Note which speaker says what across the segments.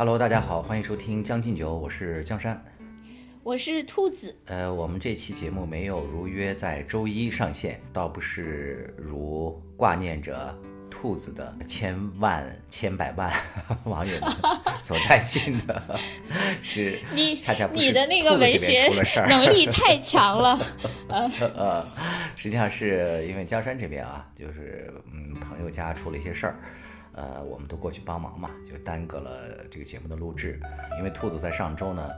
Speaker 1: Hello，大家好，欢迎收听《将进酒》，我是江山，
Speaker 2: 我是兔子。
Speaker 1: 呃，我们这期节目没有如约在周一上线，倒不是如挂念着兔子的千万千百万 网友们 所担心的，是
Speaker 2: 你
Speaker 1: 恰恰不是
Speaker 2: 你的那个文学能力太强了。
Speaker 1: 呃，实际上是因为江山这边啊，就是嗯朋友家出了一些事儿，呃，我们都过去帮忙嘛，就耽搁了这个节目的录制。因为兔子在上周呢，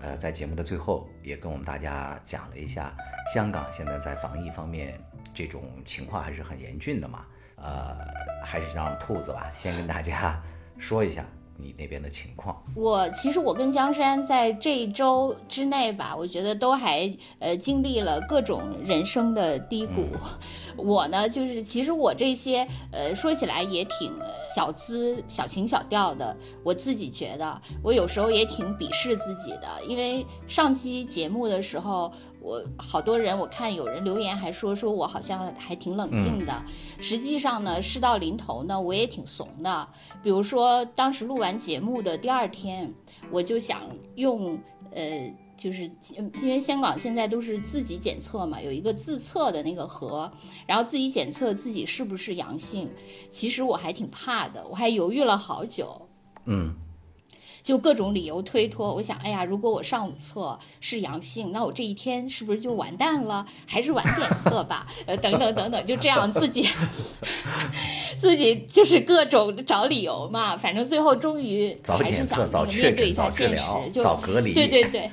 Speaker 1: 呃，在节目的最后也跟我们大家讲了一下，香港现在在防疫方面这种情况还是很严峻的嘛，呃，还是让兔子吧先跟大家说一下你那边的情况。
Speaker 2: 我其实我跟江山在这一周之内吧，我觉得都还呃经历了各种人生的低谷。我呢，就是其实我这些呃说起来也挺呃小资、小情小调的。我自己觉得，我有时候也挺鄙视自己的，因为上期节目的时候。我好多人，我看有人留言还说说我好像还挺冷静的，实际上呢，事到临头呢，我也挺怂的。比如说，当时录完节目的第二天，我就想用呃，就是嗯因为香港现在都是自己检测嘛，有一个自测的那个盒，然后自己检测自己是不是阳性。其实我还挺怕的，我还犹豫了好久。
Speaker 1: 嗯，
Speaker 2: 就各种理由推脱。我想，哎呀，如果我上午测是阳性，那我这一天是不是就完蛋了？还是晚点测吧。呃，等等等等，就这样自己 自己就是各种找理由嘛。反正最后终于还是
Speaker 1: 早检测、
Speaker 2: 面对
Speaker 1: 诊、早
Speaker 2: 一下现
Speaker 1: 治疗
Speaker 2: 实，、就
Speaker 1: 早隔离。
Speaker 2: 对 对对。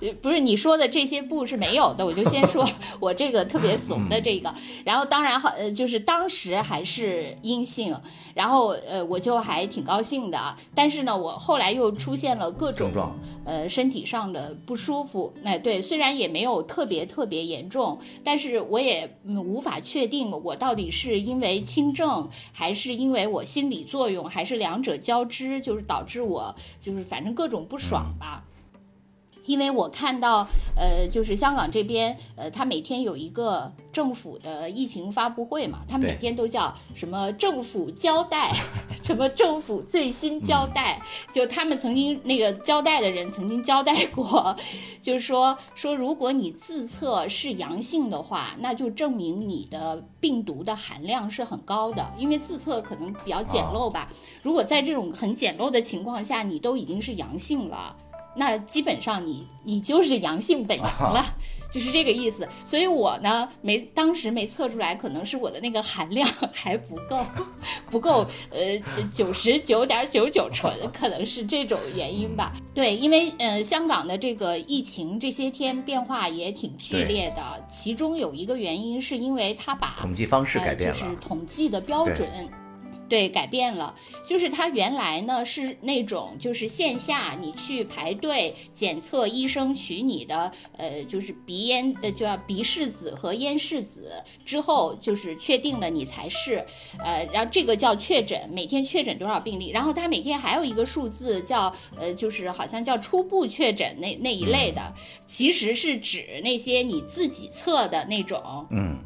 Speaker 2: 呃不是你说的这些步是没有的，我就先说 我这个特别怂的这个，然后当然好，呃，就是当时还是阴性，然后呃，我就还挺高兴的啊，但是呢，我后来又出现了各种
Speaker 1: 症状。
Speaker 2: 呃身体上的不舒服，哎，对，虽然也没有特别特别严重，但是我也嗯无法确定我到底是因为轻症，还是因为我心理作用，还是两者交织，就是导致我就是反正各种不爽吧。因为我看到，呃，就是香港这边，呃，他每天有一个政府的疫情发布会嘛，他们每天都叫什么政府交代，什么政府最新交代，就他们曾经那个交代的人曾经交代过，就是说说如果你自测是阳性的话，那就证明你的病毒的含量是很高的，因为自测可能比较简陋吧。如果在这种很简陋的情况下，你都已经是阳性了。那基本上你你就是阳性本人了，就是这个意思。所以我呢没当时没测出来，可能是我的那个含量 还不够，不够呃九十九点九九纯，可能是这种原因吧。对，因为呃香港的这个疫情这些天变化也挺剧烈的，其中有一个原因是因为它把
Speaker 1: 统计方式改变了。
Speaker 2: 呃，就是统计的标准。对，改变了，就是它原来呢是那种，就是线下你去排队检测，医生取你的呃，就是鼻咽呃，就要鼻拭子和咽拭子之后，就是确定了你才是，呃，然后这个叫确诊，每天确诊多少病例，然后它每天还有一个数字叫呃，就是好像叫初步确诊那那一类的，其实是指那些你自己测的那种，
Speaker 1: 嗯，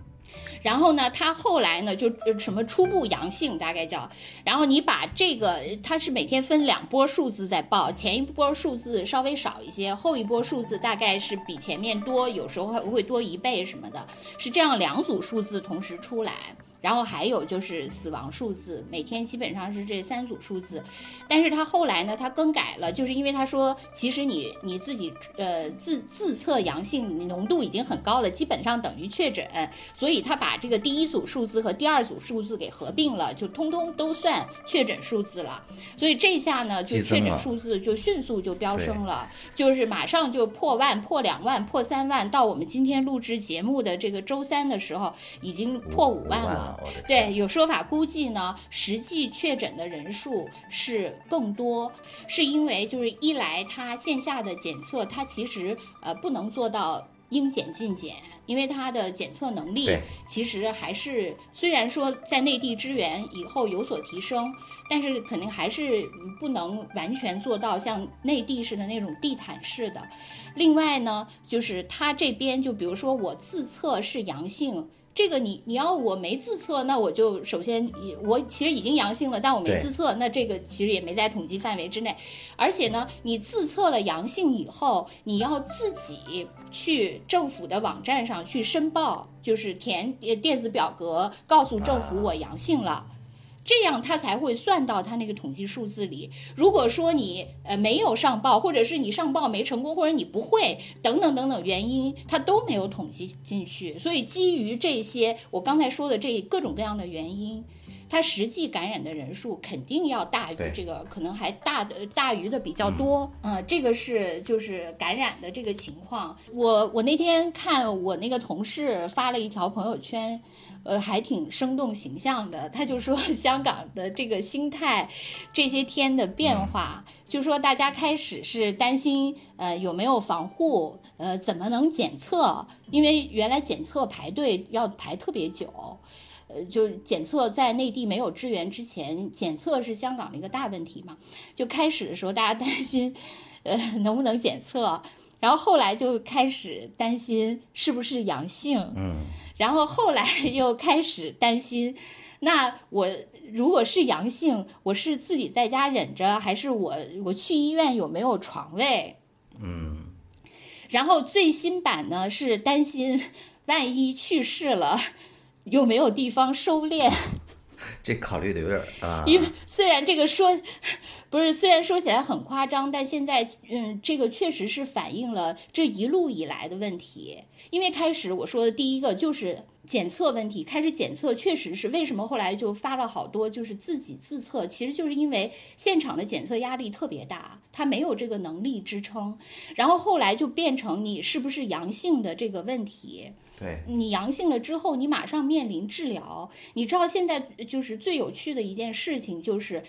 Speaker 2: 然后呢，他后来呢就呃什么初步阳性大概叫，然后你把这个他是每天分两波数字在报，前一波数字稍微少一些，后一波数字大概是比前面多，有时候还会多一倍什么的，是这样两组数字同时出来。然后还有就是死亡数字，每天基本上是这三组数字，但是他后来呢，他更改了，就是因为他说，其实你你自己呃自自测阳性，你浓度已经很高了，基本上等于确诊，所以他把这个第一组数字和第二组数字给合并了，就通通都算确诊数字了。所以这下呢，就确诊数字就迅速就飙升了，就是马上就破万、破两万、破三万，到我们今天录制节目的这个周三的时候，已经破五万了。对，有说法估计呢，实际确诊的人数是更多，是因为就是一来它线下的检测，它其实呃不能做到应检尽检，因为它的检测能力其实还是虽然说在内地支援以后有所提升，但是肯定还是嗯不能完全做到像内地似的那种地毯式的。另外呢，就是它这边就比如说我自测是阳性。这个你你要我没自测，那我就首先我其实已经阳性了，但我没自测，那这个其实也没在统计范围之内。而且呢，你自测了阳性以后，你要自己去政府的网站上去申报，就是填电子表格，告诉政府我阳性了。这样他才会算到他那个统计数字里。如果说你呃没有上报，或者是你上报没成功，或者你不会等等等等原因，他都没有统计进去。所以基于这些我刚才说的这各种各样的原因，他实际感染的人数肯定要大于这个，可能还大的大于的比较多。嗯，这个是就是感染的这个情况。我我那天看我那个同事发了一条朋友圈。呃，还挺生动形象的。他就说 香港的这个心态，这些天的变化，就说大家开始是担心，呃，有没有防护，呃，怎么能检测？因为原来检测排队要排特别久，呃，就检测在内地没有支援之前，检测是香港的一个大问题嘛。就开始的时候大家担心，呃，能不能检测？然后后来就开始担心是不是阳性。
Speaker 1: 嗯。
Speaker 2: 然后后来 又开始担心，那我如果是阳性，我是自己在家忍着，还是我我去医院有没有床位？
Speaker 1: 嗯。
Speaker 2: 然后最新版呢是担心，万一去世了，有没有地方收敛？
Speaker 1: 这考虑的有点啊。
Speaker 2: 因为虽然这个说，不是虽然说起来很夸张，但现在嗯，这个确实是反映了这一路以来的问题。因为开始我说的第一个就是检测问题，开始检测确实是为什么后来就发了好多就是自己自测，其实就是因为现场的检测压力特别大，他没有这个能力支撑，然后后来就变成你是不是阳性的这个问题。
Speaker 1: 对
Speaker 2: 你阳性了之后，你马上面临治疗。你知道现在就是最有趣的一件事情，就是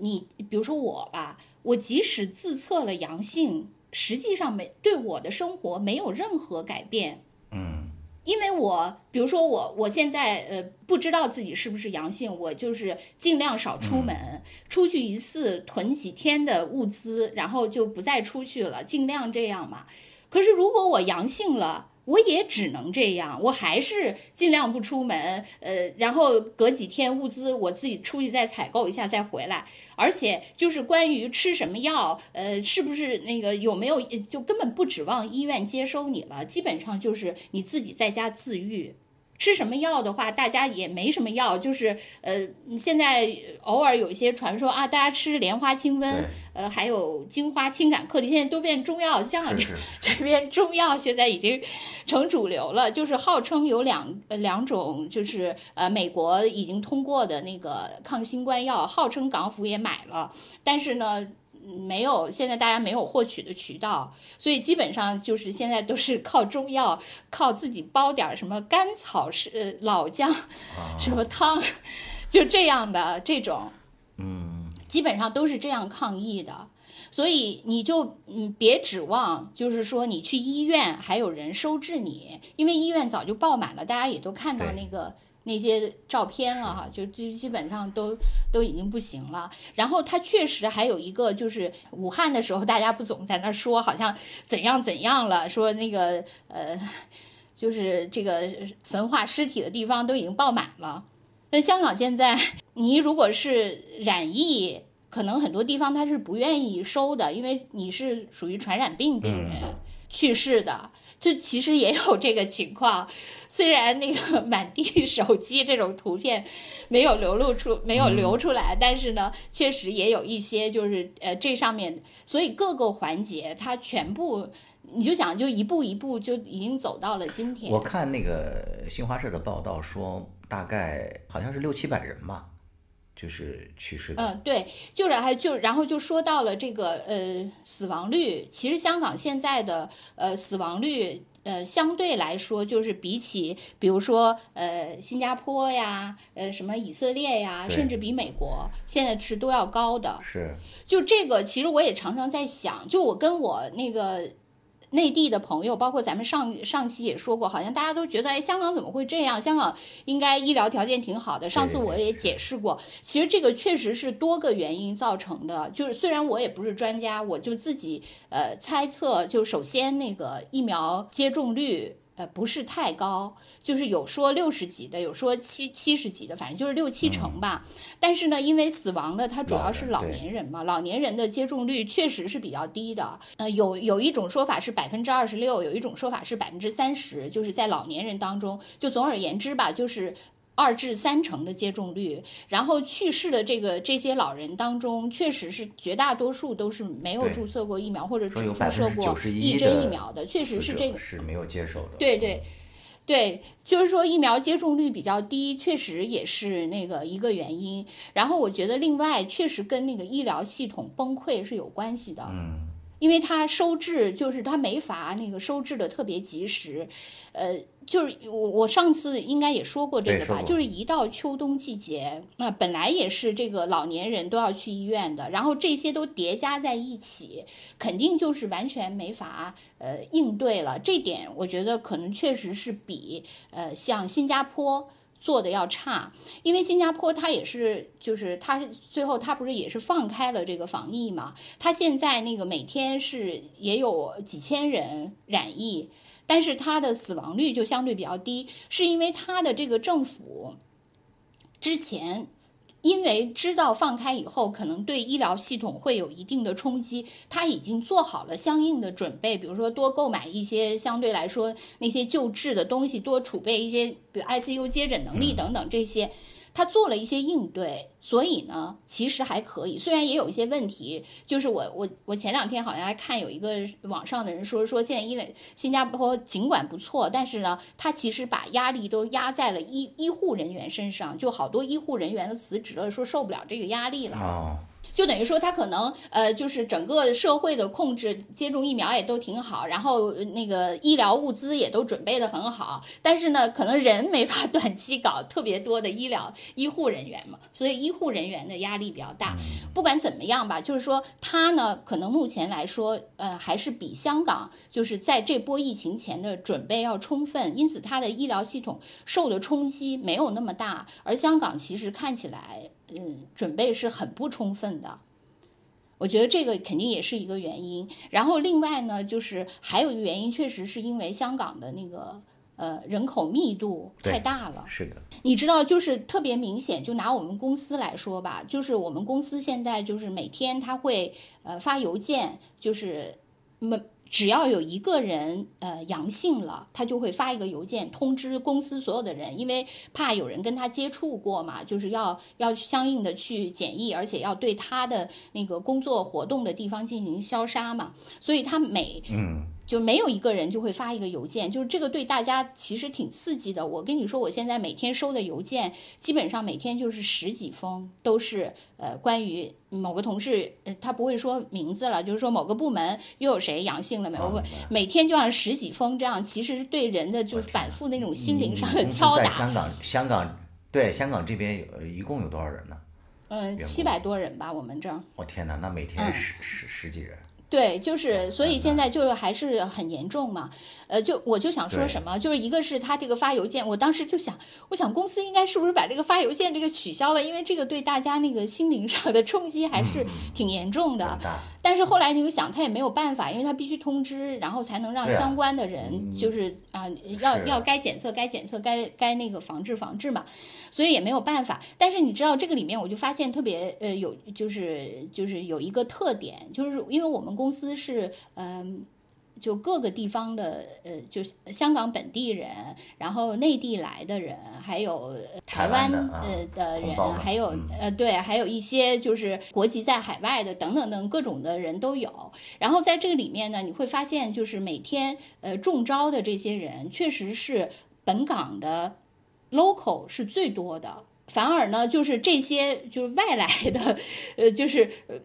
Speaker 2: 你比如说我吧，我即使自测了阳性，实际上没对我的生活没有任何改变。
Speaker 1: 嗯，
Speaker 2: 因为我比如说我我现在呃不知道自己是不是阳性，我就是尽量少出门，出去一次囤几天的物资，然后就不再出去了，尽量这样嘛。可是如果我阳性了，我也只能这样，我还是尽量不出门，呃，然后隔几天物资我自己出去再采购一下再回来，而且就是关于吃什么药，呃，是不是那个有没有，就根本不指望医院接收你了，基本上就是你自己在家自愈。吃什么药的话，大家也没什么药，就是呃，现在偶尔有一些传说啊，大家吃莲花清瘟，呃，还有金花清感颗粒，现在都变中药。香港这这边中药现在已经成主流了，就是号称有两两种，就是呃，美国已经通过的那个抗新冠药，号称港府也买了，但是呢。没有，现在大家没有获取的渠道，所以基本上就是现在都是靠中药，靠自己煲点什么甘草是老姜，什么汤，就这样的这种，
Speaker 1: 嗯，
Speaker 2: 基本上都是这样抗疫的，所以你就嗯别指望，就是说你去医院还有人收治你，因为医院早就爆满了，大家也都看到那个。那些照片了哈，就基基本上都都已经不行了。然后它确实还有一个，就是武汉的时候，大家不总在那说好像怎样怎样了，说那个呃，就是这个焚化尸体的地方都已经爆满了。那香港现在，你如果是染疫，可能很多地方它是不愿意收的，因为你是属于传染病病人去世的。就其实也有这个情况，虽然那个 满地手机这种图片没有流露出，没有流出来，但是呢，确实也有一些就是呃这上面，所以各个环节它全部，你就想就一步一步就已经走到了今天。
Speaker 1: 我看那个新华社的报道说，大概好像是六七百人吧。就是去世的，
Speaker 2: 嗯，对，就是还就然后就说到了这个呃死亡率，其实香港现在的呃死亡率呃相对来说就是比起比如说呃新加坡呀，呃什么以色列呀，甚至比美国现在是都要高的，
Speaker 1: 是，
Speaker 2: 就这个其实我也常常在想，就我跟我那个。内地的朋友，包括咱们上上期也说过，好像大家都觉得，哎，香港怎么会这样？香港应该医疗条件挺好的。上次我也解释过，其实这个确实是多个原因造成的。就是虽然我也不是专家，我就自己呃猜测，就首先那个疫苗接种率呃，不是太高，就是有说六十几的，有说七七十几的，反正就是六七成吧。但是呢，因为死亡的它主要是老年人嘛，老年人的接种率确实是比较低的。呃，有有一种说法是百分之二十六，有一种说法是百分之三十，就是在老年人当中，就总而言之吧，就是二至三成的接种率。然后去世的这个这些老人当中，确实是绝大多数都是没有注射过疫苗或者只注射过一针疫苗的，确实是这个
Speaker 1: 是没有接受的。
Speaker 2: 对对。对，就是说疫苗接种率比较低，确实也是那个一个原因。然后我觉得另外确实跟那个医疗系统崩溃是有关系的。
Speaker 1: 嗯。
Speaker 2: 因为它收治就是它没法那个收治的特别及时，呃，就是我我上次应该也说过这个吧，就是一到秋冬季节，那本来也是这个老年人都要去医院的，然后这些都叠加在一起，肯定就是完全没法呃应对了。这点我觉得可能确实是比呃像新加坡。做的要差，因为新加坡它也是，就是它最后它不是也是放开了这个防疫嘛？它现在那个每天是也有几千人染疫，但是它的死亡率就相对比较低，是因为它的这个政府之前。因为知道放开以后可能对医疗系统会有一定的冲击，他已经做好了相应的准备，比如说多购买一些相对来说那些救治的东西，多储备一些，比如 ICU 接诊能力等等这些。他做了一些应对，所以呢，其实还可以。虽然也有一些问题，就是我我我前两天好像还看有一个网上的人说说，现在因为新加坡尽管不错，但是呢，他其实把压力都压在了医医护人员身上，就好多医护人员都辞职了，说受不了这个压力了。就等于说，他可能呃，就是整个社会的控制，接种疫苗也都挺好，然后那个医疗物资也都准备的很好，但是呢，可能人没法 短期搞特别多的医疗医护人员嘛，所以医护人员的压力比较大。不管怎么样吧，就是说他呢，可能目前来说，呃，还是比香港就是在这波疫情前的准备要充分，因此他的医疗系统受的冲击没有那么大，而香港其实看起来。嗯，准备是很不充分的，我觉得这个肯定也是一个原因。然后另外呢，就是还有一个原因，确实是因为香港的那个呃人口密度太大了。
Speaker 1: 是的，
Speaker 2: 你知道，就是特别明显，就拿我们公司来说吧，就是我们公司现在就是每天他会呃发邮件，就是每。只要有一个人呃阳性了，他就会发一个邮件通知公司所有的人，因为怕有人跟他接触过嘛，就是要要相应的去检疫，而且要对他的那个工作活动的地方进行消杀嘛，所以他每
Speaker 1: 嗯。
Speaker 2: 就没有一个人就会发一个邮件，就是这个对大家其实挺刺激的。我跟你说，我现在每天收的邮件，基本上每天就是十几封，都是呃关于某个同事，呃他不会说名字了，就是说某个部门又有谁阳性了没有？每天就像十几封这样，其实对人的就反复那种心灵上的敲打。
Speaker 1: 在香港，香港对香港这边有一共有多少人呢？
Speaker 2: 嗯，七百多人吧，我们这儿。
Speaker 1: 我天哪，那每天十十十几人。
Speaker 2: 对，就是所以现在就是还是很严重嘛，呃，就我就想说什么，就是一个是他这个发邮件，我当时就想，我想公司应该是不是把这个发邮件这个取消了，因为这个对大家那个心灵上的冲击还是挺严重的。但是后来你又想，他也没有办法，因为他必须通知，然后才能让相关的人，就是啊，要要该检测该检测，该该那个防治防治嘛，所以也没有办法。但是你知道这个里面，我就发现特别呃有，就是就是有一个特点，就是因为我们公司是嗯。就各个地方的，呃，就香港本地人，然后内地来的人，还有台湾呃的人，还有呃对，还有一些就是国籍在海外的等等等各种的人都有。然后在这个里面呢，你会发现，就是每天呃中招的这些人，确实是本港的 local 是最多的。反而呢，就是这些就是外来的，呃，就是呃，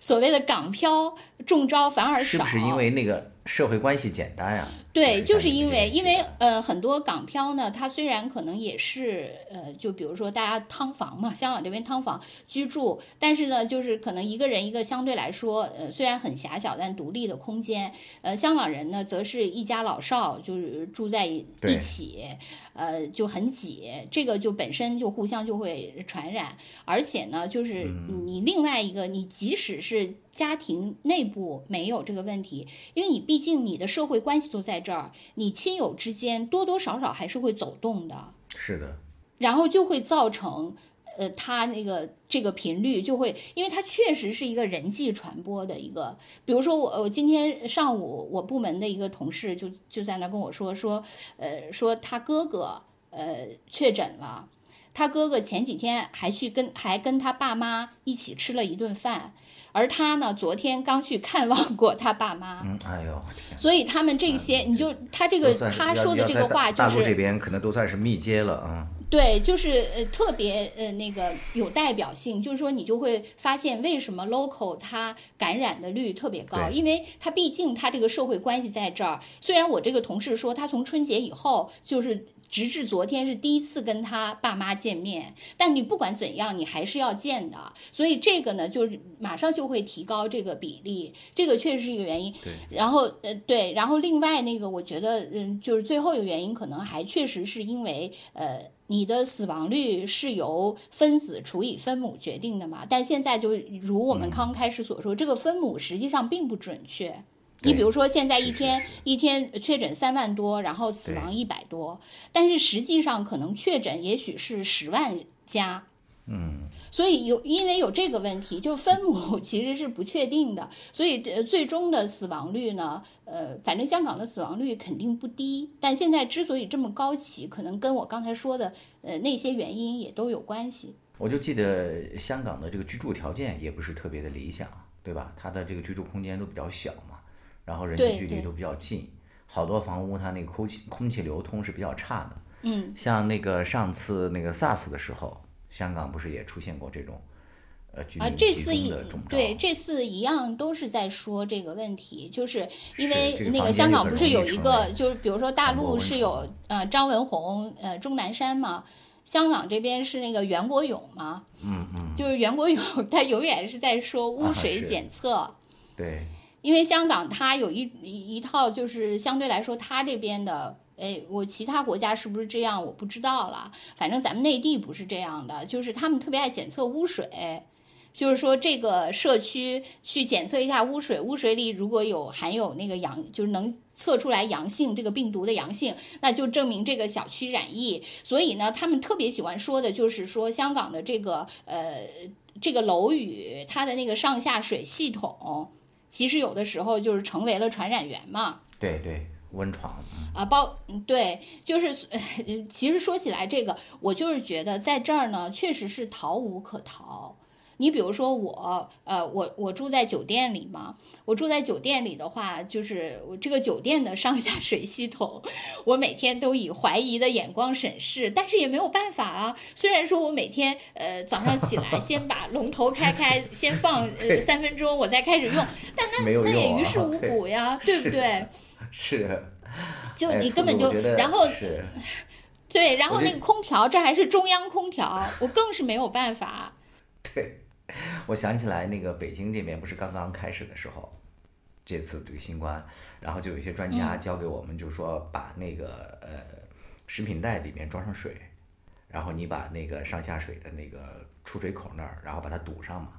Speaker 2: 所谓的港漂中招反而少。
Speaker 1: 是不是因为那个社会关系简单呀？
Speaker 2: 对，
Speaker 1: 就
Speaker 2: 是因为因为呃很多港漂呢，他虽然可能也是呃，就比如说大家汤房嘛，香港这边汤房居住，但是呢，就是可能一个人一个相对来说呃虽然很狭小但独立的空间。呃，香港人呢，则是一家老少就是住在一起，呃就很挤，这个就本身就互相就会传染，而且呢，就是你另外一个，你即使是家庭内部没有这个问题，因为你毕竟你的社会关系都在这儿，你亲友之间多多少少还是会走动的。
Speaker 1: 是的，
Speaker 2: 然后就会造成，呃，他那个这个频率就会，因为它确实是一个人际传播的一个。比如说我我今天上午我部门的一个同事就就在那跟我说说，呃，说他哥哥呃确诊了。他哥哥前几天还去跟还跟他爸妈一起吃了一顿饭，而他呢，昨天刚去看望过他爸妈。
Speaker 1: 嗯，哎呦天！
Speaker 2: 所以他们这些，你就他这个他说的这个话，就是
Speaker 1: 大陆这边可能都算是密接了啊。
Speaker 2: 对，就是呃特别呃那个有代表性，就是说你就会发现为什么 local 它感染的率特别高，因为它毕竟它这个社会关系在这儿。虽然我这个同事说他从春节以后就是。直至昨天是第一次跟他爸妈见面，但你不管怎样，你还是要见的。所以这个呢，就是马上就会提高这个比例，这个确实是一个原因。
Speaker 1: 对。
Speaker 2: 然后呃对，然后另外那个我觉得嗯，就是最后一个原因可能还确实是因为呃你的死亡率是由分子除以分母决定的嘛，但现在就如我们刚开始所说，这个分母实际上并不准确。你比如说，现在一天一天确诊三万多，然后死亡一百多，但是实际上可能确诊也许是十万加，
Speaker 1: 嗯，
Speaker 2: 所以有因为有这个问题，就分母 其实是不确定的，所以这最终的死亡率呢，呃，反正香港的死亡率肯定不低，但现在之所以这么高起，可能跟我刚才说的呃那些原因也都有关系。
Speaker 1: 我就记得香港的这个居住条件也不是特别的理想，对吧？它的这个居住空间都比较小嘛。然后人际距离都比较近，好多房屋它那个空气空气流通是比较差的。
Speaker 2: 嗯，
Speaker 1: 像那个上次那个 SARS 的时候，香港不是也出现过这种呃居民集中的中招？
Speaker 2: 对，这次一样都是在说这个问题，就是因为那个香港不是有一个，就是比如说大陆是有呃张文宏呃钟南山嘛，香港这边是那个袁国勇嘛，
Speaker 1: 嗯嗯，
Speaker 2: 就是袁国勇他永远是在说污水检测，
Speaker 1: 对。
Speaker 2: 因为香港它有一一套，就是相对来说，它这边的，哎，我其他国家是不是这样，我不知道了。反正咱们内地不是这样的，就是他们特别爱检测污水，就是说这个社区去检测一下污水，污水里如果有含有那个阳，就是能测出来阳性这个病毒的阳性，那就证明这个小区染疫。所以呢，他们特别喜欢说的就是说香港的这个呃这个楼宇它的那个上下水系统。其实有的时候就是成为了传染源嘛。
Speaker 1: 对对，温床
Speaker 2: 啊，包对，就是 其实说起来这个，我就是觉得在这儿呢，确实是逃无可逃。你比如说我，呃，我我住在酒店里嘛，我住在酒店里的话，就是我这个酒店的上下水系统，我每天都以怀疑的眼光审视，但是也没有办法啊。虽然说我每天呃早上起来先把龙头开开，先放呃三分钟，我再开始用，但那那也于事无补呀，对不对？
Speaker 1: 是，
Speaker 2: 就你根本就然后对，然后那个空调，这还是中央空调，我更是没有办法。
Speaker 1: 对。我想起来，那个北京这边不是刚刚开始的时候，这次这个新冠，然后就有一些专家教给我们，就是说把那个呃食品袋里面装上水，然后你把那个上下水的那个出水口那儿，然后把它堵上嘛，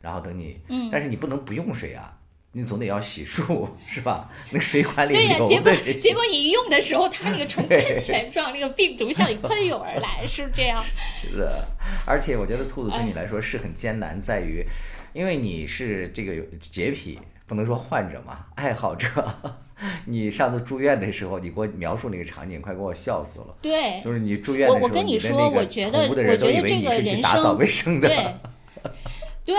Speaker 1: 然后等你，但是你不能不用水啊。你总得要洗漱是吧？那水管里
Speaker 2: 对
Speaker 1: 呀，
Speaker 2: 结果结果你用的时候，它那个呈喷泉状，那个病毒向你喷涌而来，是不是这样。
Speaker 1: 是的，而且我觉得兔子对你来说是很艰难，在于，因为你是这个洁癖，不能说患者嘛，爱好者。你上次住院的时候，你给我描述那个场景，快给我笑死了。
Speaker 2: 对，
Speaker 1: 就是你住院的时候，
Speaker 2: 我跟你说，我觉得我觉得这个人
Speaker 1: 生对。
Speaker 2: 对，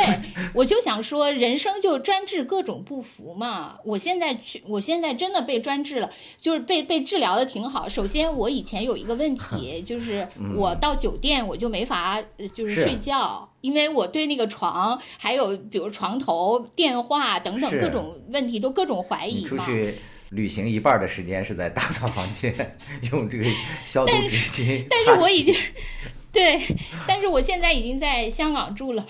Speaker 2: 我就想说，人生就专治各种不服嘛。我现在去，我现在真的被专治了，就是被被治疗的挺好。首先，我以前有一个问题，就 是我到酒店我就没法就是睡觉，因为我对那个床，还有比如床头、电话等等各种问题都各种怀疑
Speaker 1: 嘛。出去旅行一半的时间是在打扫房间，用这个消毒纸巾。
Speaker 2: 但是我已经对，但是我现在已经在香港住了。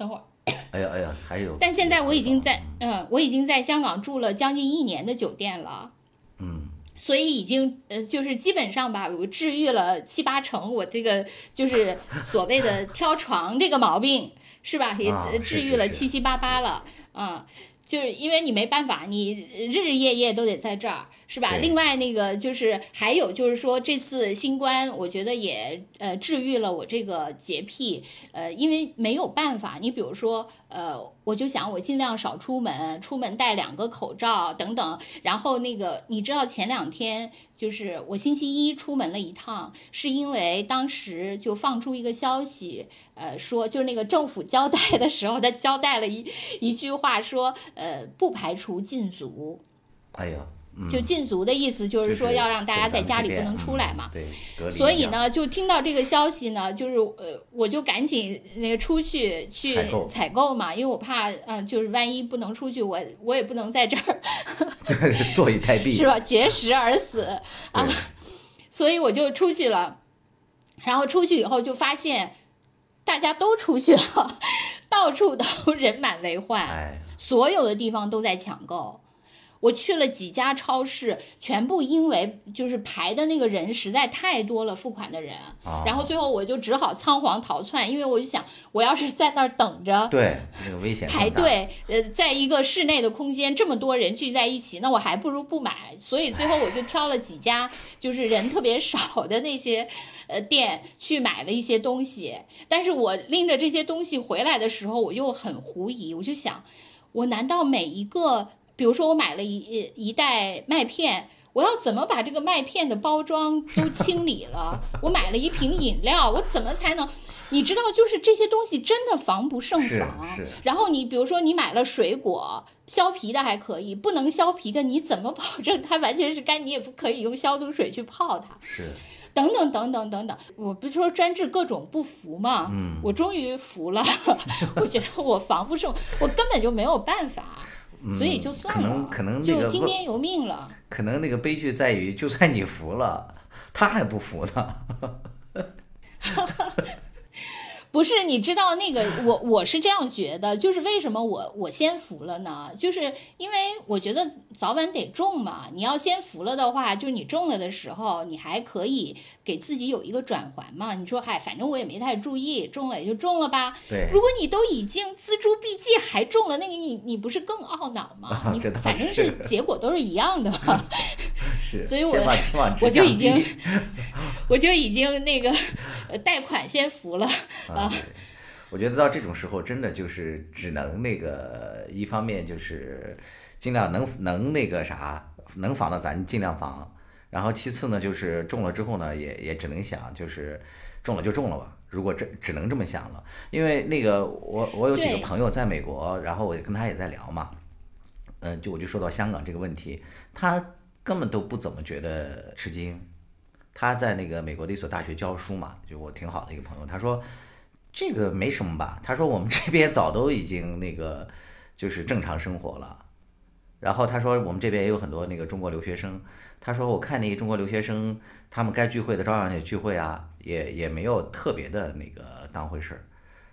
Speaker 2: 等会儿，
Speaker 1: 哎呀哎呀，还有。
Speaker 2: 但现在我已经在，嗯，我已经在香港住了将近一年的酒店了，
Speaker 1: 嗯，
Speaker 2: 所以已经，呃，就是基本上吧，我治愈了七八成，我这个就是所谓的挑床这个毛病，是吧？也治愈了七七八八了，啊。就是因为你没办法，你日日夜夜都得在这儿，是吧？另外那个就是还有就是说，这次新冠，我觉得也呃治愈了我这个洁癖，呃，因为没有办法，你比如说呃，我就想我尽量少出门，出门戴两个口罩等等，然后那个你知道前两天就是我星期一出门了一趟，是因为当时就放出一个消息，呃，说就是那个政府交代的时候，他交代了一一句话说，呃，不排除禁足。
Speaker 1: 哎呀，
Speaker 2: 就禁足的意思就是说要让大家在家里不能出来嘛。
Speaker 1: 对，
Speaker 2: 所以，呢，就听到这个消息呢，就是呃，我就赶紧那个出去去
Speaker 1: 采购
Speaker 2: 嘛，因为我怕，嗯、就是万一不能出去，我我也不能在这儿
Speaker 1: 对，坐以待毙。
Speaker 2: 是吧，绝食而死啊，所以我就出去了，然后出去以后就发现大家都出去了，到处都人满为患。
Speaker 1: 哎，
Speaker 2: 所有的地方都在抢购。我去了几家超市，全部因为就是排的那个人实在太多了，付款的人，
Speaker 1: 啊
Speaker 2: 然后最后我就只好仓皇逃窜，因为我就想，我要是在那儿等着
Speaker 1: 对，那个危险，
Speaker 2: 排队，呃，在一个室内的空间，这么多人聚在一起，那我还不如不买。所以最后我就挑了几家就是人特别少的那些呃店去买了一些东西。但是我拎着这些东西回来的时候，我又很狐疑，我就想，我难道每一个，比如说我买了一一袋麦片。我要怎么把这个麦片的包装都清理了？我买了一瓶饮料，我怎么才能？你知道，就是这些东西真的防不胜
Speaker 1: 是
Speaker 2: 防。
Speaker 1: 是
Speaker 2: 然后你比如说你买了水果，削皮的还可以，不能削皮的你怎么保证它完全是干？你也不可以用消毒水去泡它，
Speaker 1: 是，
Speaker 2: 等等等等等等。我不是说专治各种不服嘛，
Speaker 1: 嗯
Speaker 2: 我终于服了。我觉得我防不胜，我根本就没有办法，所以就算了，
Speaker 1: 嗯可能可能那个
Speaker 2: 就听天由命了。
Speaker 1: 可能那个悲剧在于，就算你服了，他还不服呢。
Speaker 2: 不是，你知道那个我我是这样觉得，就是为什么我我先服了呢？就是因为我觉得早晚得中嘛。你要先服了的话，就是你中了的时候，你还可以给自己有一个转环嘛。你说，嗨，反正我也没太注意，中了也就中了吧。
Speaker 1: 对，
Speaker 2: 如果你都已经锱铢必较还中了，那个你你不是更懊恼吗？你
Speaker 1: 这
Speaker 2: 反正
Speaker 1: 是
Speaker 2: 是结果都是一样的嘛。
Speaker 1: 是，
Speaker 2: 所以我我就已经我就已经那个呃贷款先服了。
Speaker 1: 啊，对，我觉得到这种时候，真的就是只能那个，一方面就是尽量能能那个啥，能防的咱尽量防，然后其次呢，就是中了之后呢，也也只能想，就是中了就中了吧。如果这只能这么想了，因为那个我我有几个朋友在美国，然后我跟他也在聊嘛，嗯，就我就说到香港这个问题，他根本都不怎么觉得吃惊。他在那个美国的一所大学教书嘛，就我挺好的一个朋友，他说这个没什么吧，他说我们这边早都已经那个就是正常生活了。然后他说我们这边也有很多那个中国留学生，他说我看那些中国留学生，他们该聚会的照样也聚会啊，也也没有特别的那个当回事儿。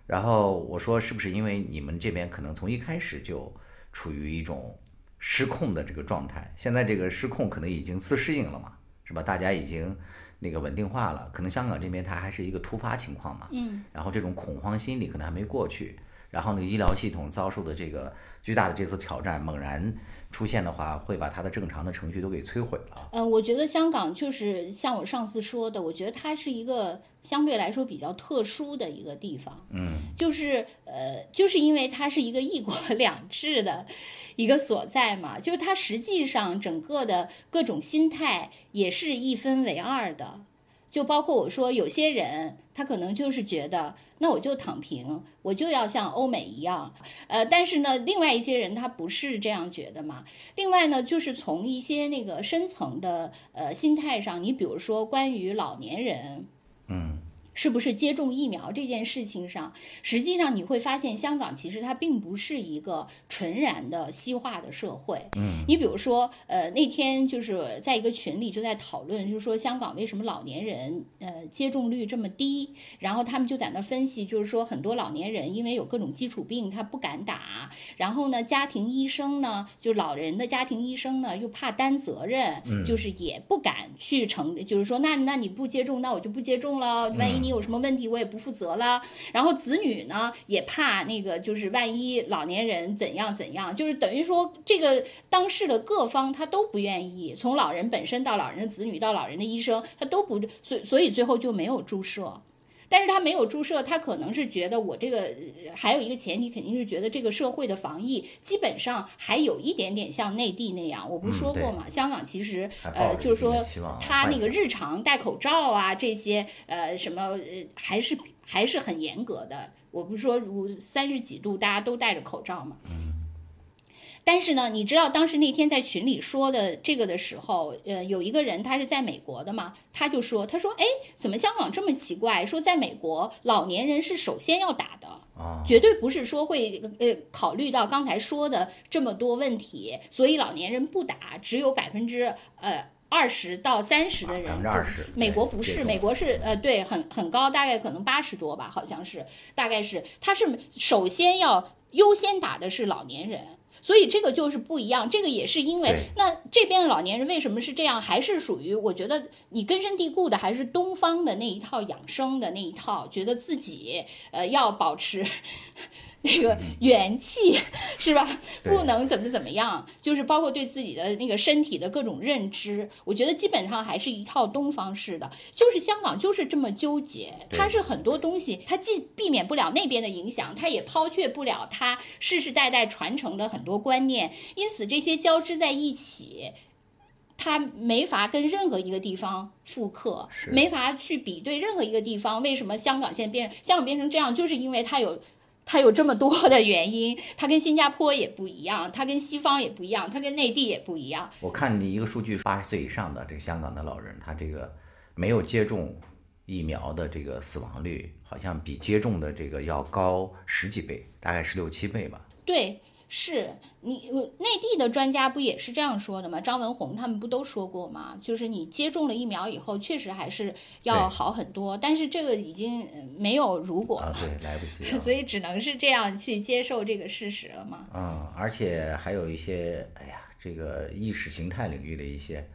Speaker 1: 然后我说是不是因为你们这边可能从一开始就处于一种失控的这个状态，现在这个失控可能已经自适应了嘛，是吧？大家已经那个稳定化了，可能香港这边它还是一个突发情况嘛，
Speaker 2: 嗯，
Speaker 1: 然后这种恐慌心理可能还没过去，然后那个医疗系统遭受的这个巨大的这次挑战猛然出现的话，会把它的正常的程序都给摧毁了。
Speaker 2: 嗯，我觉得香港就是像我上次说的，我觉得它是一个相对来说比较特殊的一个地方，
Speaker 1: 嗯，
Speaker 2: 就是呃，就是因为它是一个一国两制的一个所在嘛，就是它实际上整个的各种心态也是一分为二的。就包括我说，有些人他可能就是觉得，那我就躺平，我就要像欧美一样，呃，但是呢，另外一些人他不是这样觉得嘛。另外呢，就是从一些那个深层的呃心态上，你比如说关于老年人，
Speaker 1: 嗯，
Speaker 2: 是不是接种疫苗这件事情上，实际上你会发现，香港其实它并不是一个纯然的西化的社会。
Speaker 1: 嗯，
Speaker 2: 你比如说，呃，那天就是在一个群里就在讨论，就是说香港为什么老年人呃接种率这么低，然后他们就在那分析，就是说很多老年人因为有各种基础病，他不敢打，然后呢，家庭医生呢，就老人的家庭医生呢又怕担责任，就是也不敢去承，就是说那那你不接种，那我就不接种了，万一你你有什么问题我也不负责了。然后子女呢也怕那个就是万一老年人怎样怎样，就是等于说这个当事的各方他都不愿意，从老人本身到老人的子女到老人的医生，他都不所所以最后就没有注射。但是他没有注射，他可能是觉得我这个还有一个前提，肯定是觉得这个社会的防疫基本上还有一点点像内地那样。我不是说过嘛，香港其实呃就是说他那个日常戴口罩啊这些呃什么呃还是还是很严格的。我不是说三十几度大家都戴着口罩嘛。但是呢，你知道当时那天在群里说的这个的时候，呃，有一个人他是在美国的嘛，他就说，他说，哎，怎么香港这么奇怪？说在美国老年人是首先要打的，绝对不是说会呃考虑到刚才说的这么多问题，所以老年人不打，只有百分之呃二十到三十的人，
Speaker 1: 百分之二十，
Speaker 2: 美国不是，美国是呃对，很很高，大概可能八十多吧，好像是，大概是，他是首先要优先打的是老年人。所以这个就是不一样，这个也是因为那这边的老年人为什么是这样，还是属于我觉得你根深蒂固的还是东方的那一套养生的那一套，觉得自己呃要保持。那个元气是吧？不能怎么怎么样，就是包括对自己的那个身体的各种认知，我觉得基本上还是一套东方式的。就是香港就是这么纠结，它是很多东西，它既避免不了那边的影响，它也抛却不了它世世代代传承的很多观念，因此这些交织在一起，它没法跟任何一个地方复刻，没法去比对任何一个地方。为什么香港现在变香港变成这样，就是因为它有。它有这么多的原因，它跟新加坡也不一样，它跟西方也不一样，它跟内地也不一样。
Speaker 1: 我看你一个数据，八十岁以上的这个香港的老人，他这个没有接种疫苗的这个死亡率，好像比接种的这个要高十几倍，大概十六七倍吧。
Speaker 2: 对。是你，内地的专家不也是这样说的吗？张文宏他们不都说过吗？就是你接种了疫苗以后，确实还是要好很多。但是这个已经没有如果了，
Speaker 1: 对，来不及，
Speaker 2: 所以只能是这样去接受这个事实了嘛。
Speaker 1: 嗯，而且还有一些，哎呀，这个意识形态领域的一些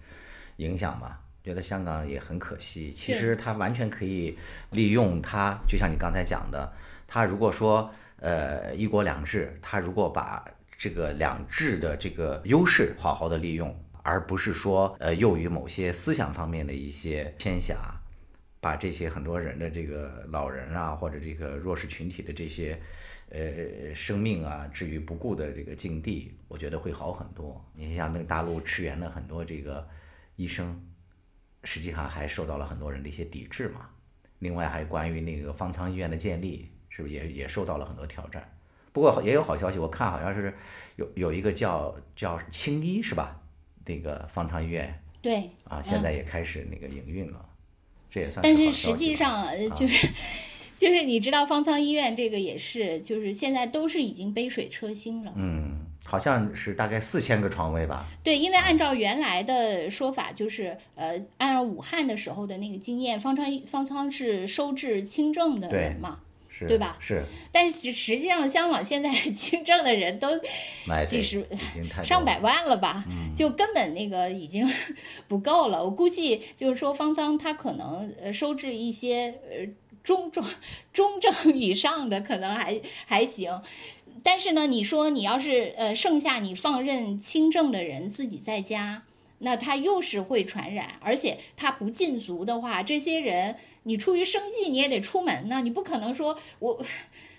Speaker 1: 影响吧。觉得香港也很可惜。其实他完全可以利用它，就像你刚才讲的，他如果说。呃，一国两制，他如果把这个两制的这个优势好好的利用，而不是说呃囿于某些思想方面的一些偏狭，把这些很多人的这个老人啊或者这个弱势群体的这些呃生命啊置于不顾的这个境地，我觉得会好很多。你像那个大陆驰援的很多这个医生，实际上还受到了很多人的一些抵制嘛。另外还关于那个方舱医院的建立。是不是也也受到了很多挑战？不过也有好消息，我看好像是有有一个叫叫青衣是吧？那个方舱医院
Speaker 2: 对
Speaker 1: 啊，现在也开始那个营运了，这也算。
Speaker 2: 但是实际上就是就是你知道方舱医院这个也是，就是现在都是已经杯水车薪了。
Speaker 1: 嗯，好像是大概四千个床位吧。
Speaker 2: 对，因为按照原来的说法，就是呃，按照武汉的时候的那个经验，方舱方舱是收治轻症的人嘛。对吧？
Speaker 1: 是，
Speaker 2: 但是实际上，香港现在 轻症的人都几十、上百万了吧？就根本那个已经不够了。我估计就是说，方舱他可能呃收治一些呃中 中中症以上的，可能还还行。但是呢，你说你要是呃剩下你放任轻症的人自己在家。那他又是会传染，而且他不禁足的话，这些人你出于生计你也得出门呢，你不可能说我。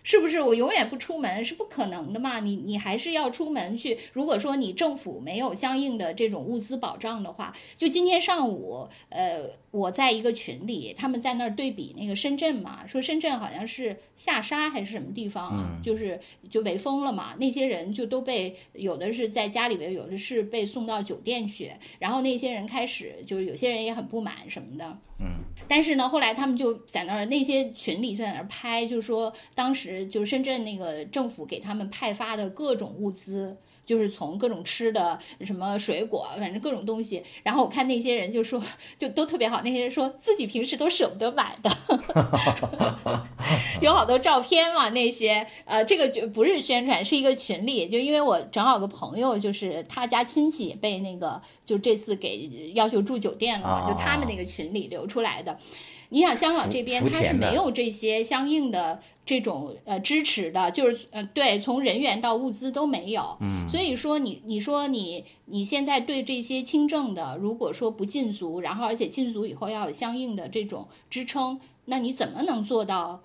Speaker 2: 是不是我永远不出门是不可能的嘛？你你还是要出门去。如果说你政府没有相应的这种物资保障的话，就今天上午，呃，我在一个群里，他们在那儿对比那个深圳嘛，说深圳好像是下沙还是什么地方啊，就是就围封了嘛，那些人就都被有的是在家里边，有的是被送到酒店去，然后那些人开始就是有些人也很不满什么的，
Speaker 1: 嗯，
Speaker 2: 但是呢，后来他们就在那儿那些群里就在那儿拍，就是说当时。就是深圳那个政府给他们派发的各种物资，就是从各种吃的什么水果，反正各种东西。然后我看那些人就说，就都特别好。那些人说自己平时都舍不得买的，有好多照片嘛，那些呃，这个就不是宣传，是一个群里，就因为我正好有个朋友，就是他家亲戚也被那个就这次给要求住酒店了嘛，就他们那个群里流出来的。你想香港这边它是没有这些相应的这种呃支持的，就是呃对，从人员到物资都没有。嗯，所以说你你说你你现在对这些轻症的，如果说不禁足，然后而且禁足以后要有相应的这种支撑，那你怎么能做到？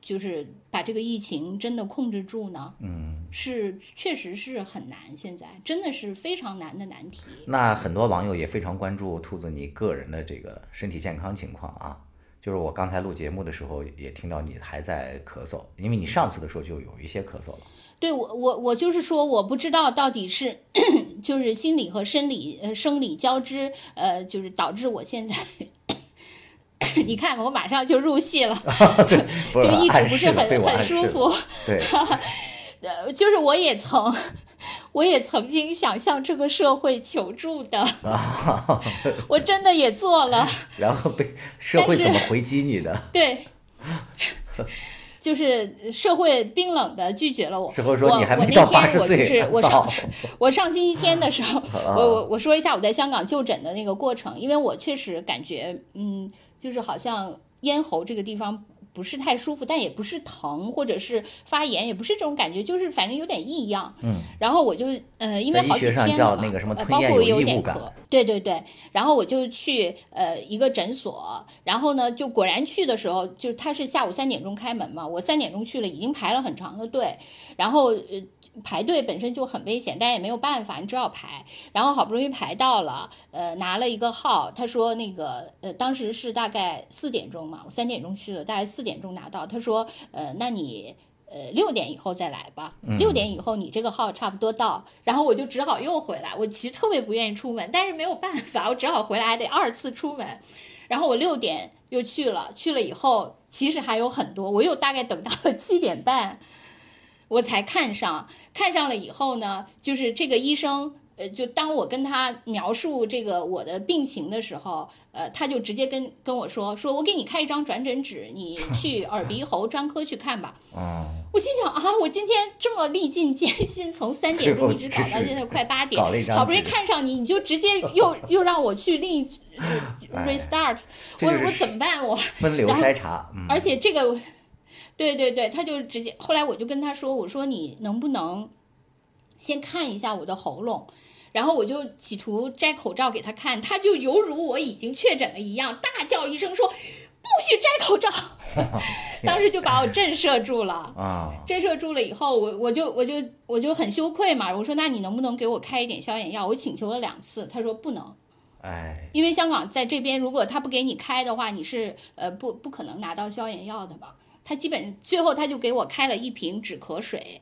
Speaker 2: 就是把这个疫情真的控制住呢？
Speaker 1: 嗯，
Speaker 2: 是确实是很难，现在真的是非常难的难题。
Speaker 1: 那很多网友也非常关注兔子你个人的这个身体健康情况啊。就是我刚才录节目的时候也听到你还在咳嗽，因为你上次的时候就有一些咳嗽了。
Speaker 2: 对我我我就是说我不知道到底是 就是心理和生理呃生理交织呃就是导致我现在。你看，我马上就入戏了 就一直不是很很舒服。
Speaker 1: 对，
Speaker 2: 呃，就是我也曾，我也曾经想向这个社会求助的，我真的也做了。
Speaker 1: 然后被社会怎么回击你的？
Speaker 2: 对，就是社会冰冷的拒绝了我。
Speaker 1: 社会说你还没到八十岁，
Speaker 2: 我上我上星期天的时候，我我我说一下我在香港就诊的那个过程，因为我确实感觉，嗯。就是好像咽喉这个地方不是太舒服，但也不是疼，或者是发炎，也不是这种感觉，就是反正有点异样。
Speaker 1: 嗯，
Speaker 2: 然后我就呃，因为好几天了
Speaker 1: 嘛，
Speaker 2: 包括我
Speaker 1: 有
Speaker 2: 点咳，对对对，然后我就去呃一个诊所，然后呢，就果然去的时候，就他是下午三点钟开门嘛，我三点钟去了，已经排了很长的队，然后呃。排队本身就很危险，但也没有办法，你只好排。然后好不容易排到了，呃，拿了一个号。他说那个，呃，当时是大概四点钟嘛，我三点钟去的，大概四点钟拿到。他说，呃，那你，呃，六点以后再来吧。六点以后你这个号差不多到，然后我就只好又回来。我其实特别不愿意出门，但是没有办法，我只好回来，还得二次出门。然后我六点又去了，去了以后其实还有很多，我又大概等到了七点半。我才看上，看上了以后呢，就是这个医生，呃，就当我跟他描述这个我的病情的时候，呃，他就直接跟跟我说，说我给你开一张转诊纸，你去耳鼻喉专科去看吧。
Speaker 1: 啊，
Speaker 2: 我心想啊，我今天这么历尽艰辛，从三点钟一直搞到现在快八点，好不容易看上你，你就直接又 又让我去另一 restart，我我怎么办？我
Speaker 1: 分流筛查，
Speaker 2: 而且这个。对对对，他就直接后来我就跟他说，我说你能不能先看一下我的喉咙，然后我就企图摘口罩给他看，他就犹如我已经确诊了一样，大叫一声说不许摘口罩 当时就把我震慑住了
Speaker 1: 啊，
Speaker 2: 震慑住了以后，我我就我就我就很羞愧嘛，我说那你能不能给我开一点消炎药？我请求了两次，他说不能，
Speaker 1: 哎，
Speaker 2: 因为香港在这边，如果他不给你开的话，你是呃不不可能拿到消炎药的吧。他基本最后他就给我开了一瓶止咳水，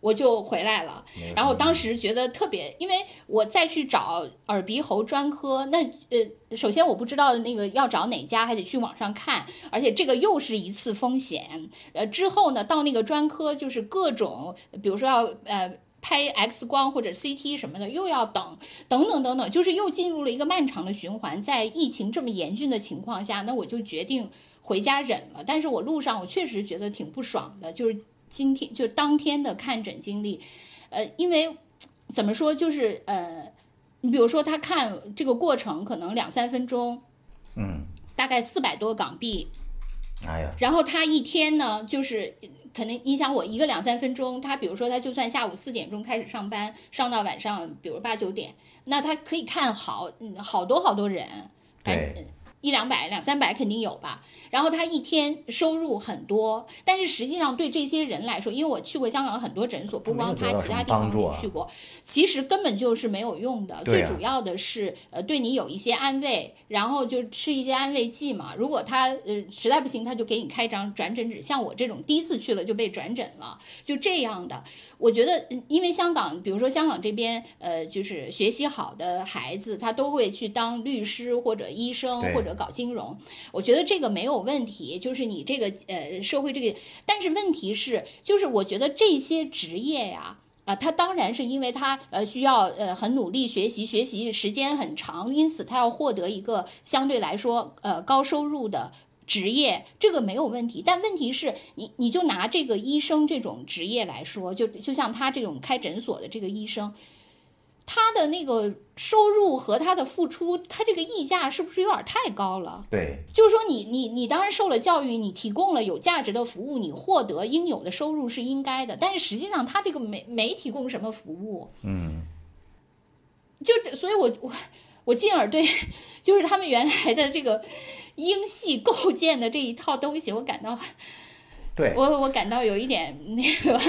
Speaker 2: 我就回来了。然后当时觉得特别，因为我再去找耳鼻喉专科，那呃，首先我不知道那个要找哪家，还得去网上看，而且这个又是一次风险。呃，之后呢，到那个专科就是各种，比如说要呃拍 X 光或者 CT 什么的，又要等等等等等，就是又进入了一个漫长的循环。在疫情这么严峻的情况下，那我就决定。回家忍了，但是我路上我确实觉得挺不爽的，就是今天就当天的看诊经历，呃，因为怎么说就是呃，你比如说他看这个过程可能两三分钟，
Speaker 1: 嗯，
Speaker 2: 大概四百多港币，
Speaker 1: 哎呀，
Speaker 2: 然后他一天呢，就是可能你想我一个两三分钟，他比如说他就算下午四点钟开始上班，上到晚上比如八九点，那他可以看好好多好多人，
Speaker 1: 对。
Speaker 2: 一两百、两三百肯定有吧，然后他一天收入很多，但是实际上对这些人来说，因为我去过香港很多诊所，不光他，其他地方也去过，其实根本就是没有用的。最主要的是，呃，对你有一些安慰，然后就吃一些安慰剂嘛。如果他呃实在不行，他就给你开张转诊纸。像我这种第一次去了就被转诊了，就这样的。我觉得，因为香港，比如说香港这边，呃，就是学习好的孩子，他都会去当律师或者医生或者搞金融。我觉得这个没有问题，就是你这个呃社会这个，但是问题是，就是我觉得这些职业呀，啊，他当然是因为他呃需要呃很努力学习，学习时间很长，因此他要获得一个相对来说呃高收入的。职业，这个没有问题。但问题是你，你就拿这个医生这种职业来说，就就像他这种开诊所的这个医生，他的那个收入和他的付出，他这个溢价是不是有点太高了？
Speaker 1: 对，
Speaker 2: 就是说你你你当然受了教育，你提供了有价值的服务，你获得应有的收入是应该的。但是实际上他这个没没提供什么服务，
Speaker 1: 嗯，
Speaker 2: 就所以我我我进而对 就是他们原来的这个英系构建的这一套东西，我感到
Speaker 1: 对，
Speaker 2: 我我感到有一点 那个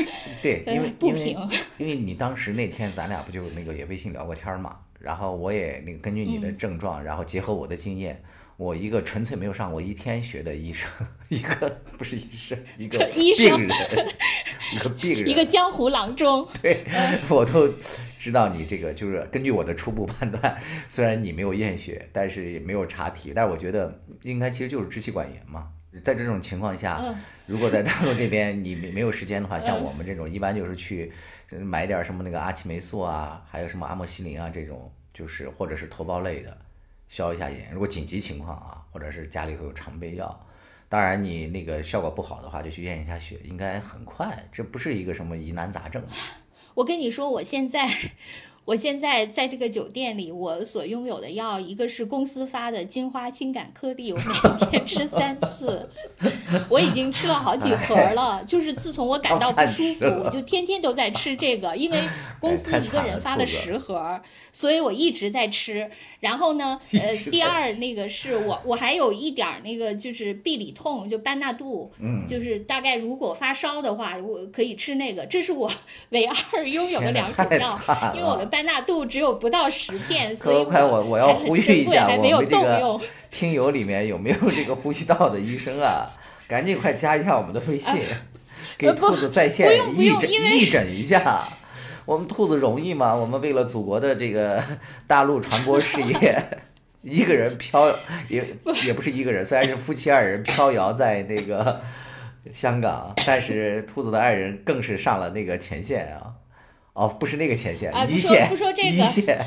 Speaker 1: 对，因为
Speaker 2: 呃不
Speaker 1: 因为
Speaker 2: 平。
Speaker 1: 因为你当时那天咱俩不就那个也微信聊过天嘛，然后我也那个根据你
Speaker 2: 嗯
Speaker 1: 的症状，然后结合我的经验，我一个纯粹没有上过一天学的医生，一个不是医生，一个
Speaker 2: 医生
Speaker 1: 病人，一个病人，
Speaker 2: 一个江湖郎中，
Speaker 1: 对，我都知道你这个就是根据我的初步判断，虽然你没有验血，但是也没有查体，但是我觉得应该其实就是支气管炎嘛。在这种情况下，
Speaker 2: 嗯
Speaker 1: 如果在大陆这边你没没有时间的话，像
Speaker 2: 嗯
Speaker 1: 我们这种一般就是去呃买点什么那个阿奇霉素啊，还有什么阿莫西林啊这种，就是或者是头孢类的消一下炎。如果紧急情况啊，或者是家里头有常备药。当然，你那个效果不好的话，就去验一下血，应该很快。这不是一个什么疑难杂症。
Speaker 2: 我跟你说，我现在，我现在在这个酒店里，我所拥有的药，一个是公司发的金花清感颗粒，我每天吃三次，我已经吃了好几盒了。就是自从我感到不舒服，我就天天都在吃这个，因为公司一个人发了十盒，所以我一直在吃。然后呢，呃第二那个是我我还有一点儿那个就是必理痛，就班纳度，
Speaker 1: 嗯
Speaker 2: 就是大概如果发烧的话，我可以吃那个，这是我 唯二拥有的两种药，因为我的
Speaker 1: 了
Speaker 2: 班纳度只有不到十片，所以
Speaker 1: 快快，我我要呼吁一下，我们这个。听友里面有没有这个呼吸道的医生啊？赶紧快加一下我们的微信，给兔子在线义诊义诊一下。我们兔子容易吗？我们为了祖国的这个 大陆传播事业，一个人飘也也不是一个人，虽然是夫妻二人飘摇在那个香港，但是兔子的爱人更是上了那个前线啊。哦，不是那个前线，
Speaker 2: 啊
Speaker 1: 一线，
Speaker 2: 不说这个
Speaker 1: 一线。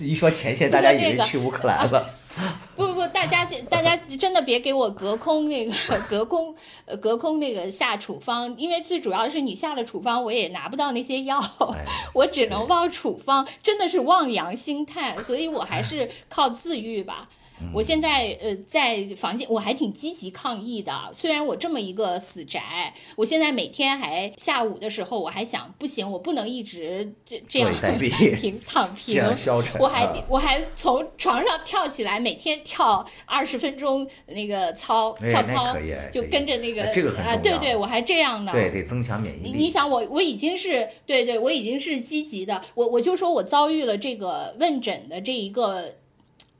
Speaker 1: 一说前线，大家以为去乌克兰了。
Speaker 2: 不不不，大家大家真的别给我隔空那个隔空呃隔空那个下处方，因为最主要是你下了处方，我也拿不到那些药，
Speaker 1: 哎
Speaker 2: 我只能望处方，真的是望洋兴叹，所以我还是靠自愈吧。我现在呃在房间，我还挺积极抗疫的。虽然我这么一个死宅，我现在每天还下午的时候，我还想不行，我不能一直这这样
Speaker 1: 坐以待毙
Speaker 2: 平躺
Speaker 1: 这
Speaker 2: 平
Speaker 1: 样，消沉。
Speaker 2: 我还
Speaker 1: 啊
Speaker 2: 我还从床上跳起来，每天跳二十分钟那个操跳操就跟着那个
Speaker 1: 哎这个很
Speaker 2: 啊，对对，我还这样呢。
Speaker 1: 对，得增强免疫力。
Speaker 2: 你你想我我已经是对对，我已经是积极的，我我就说我遭遇了这个问诊的这一个，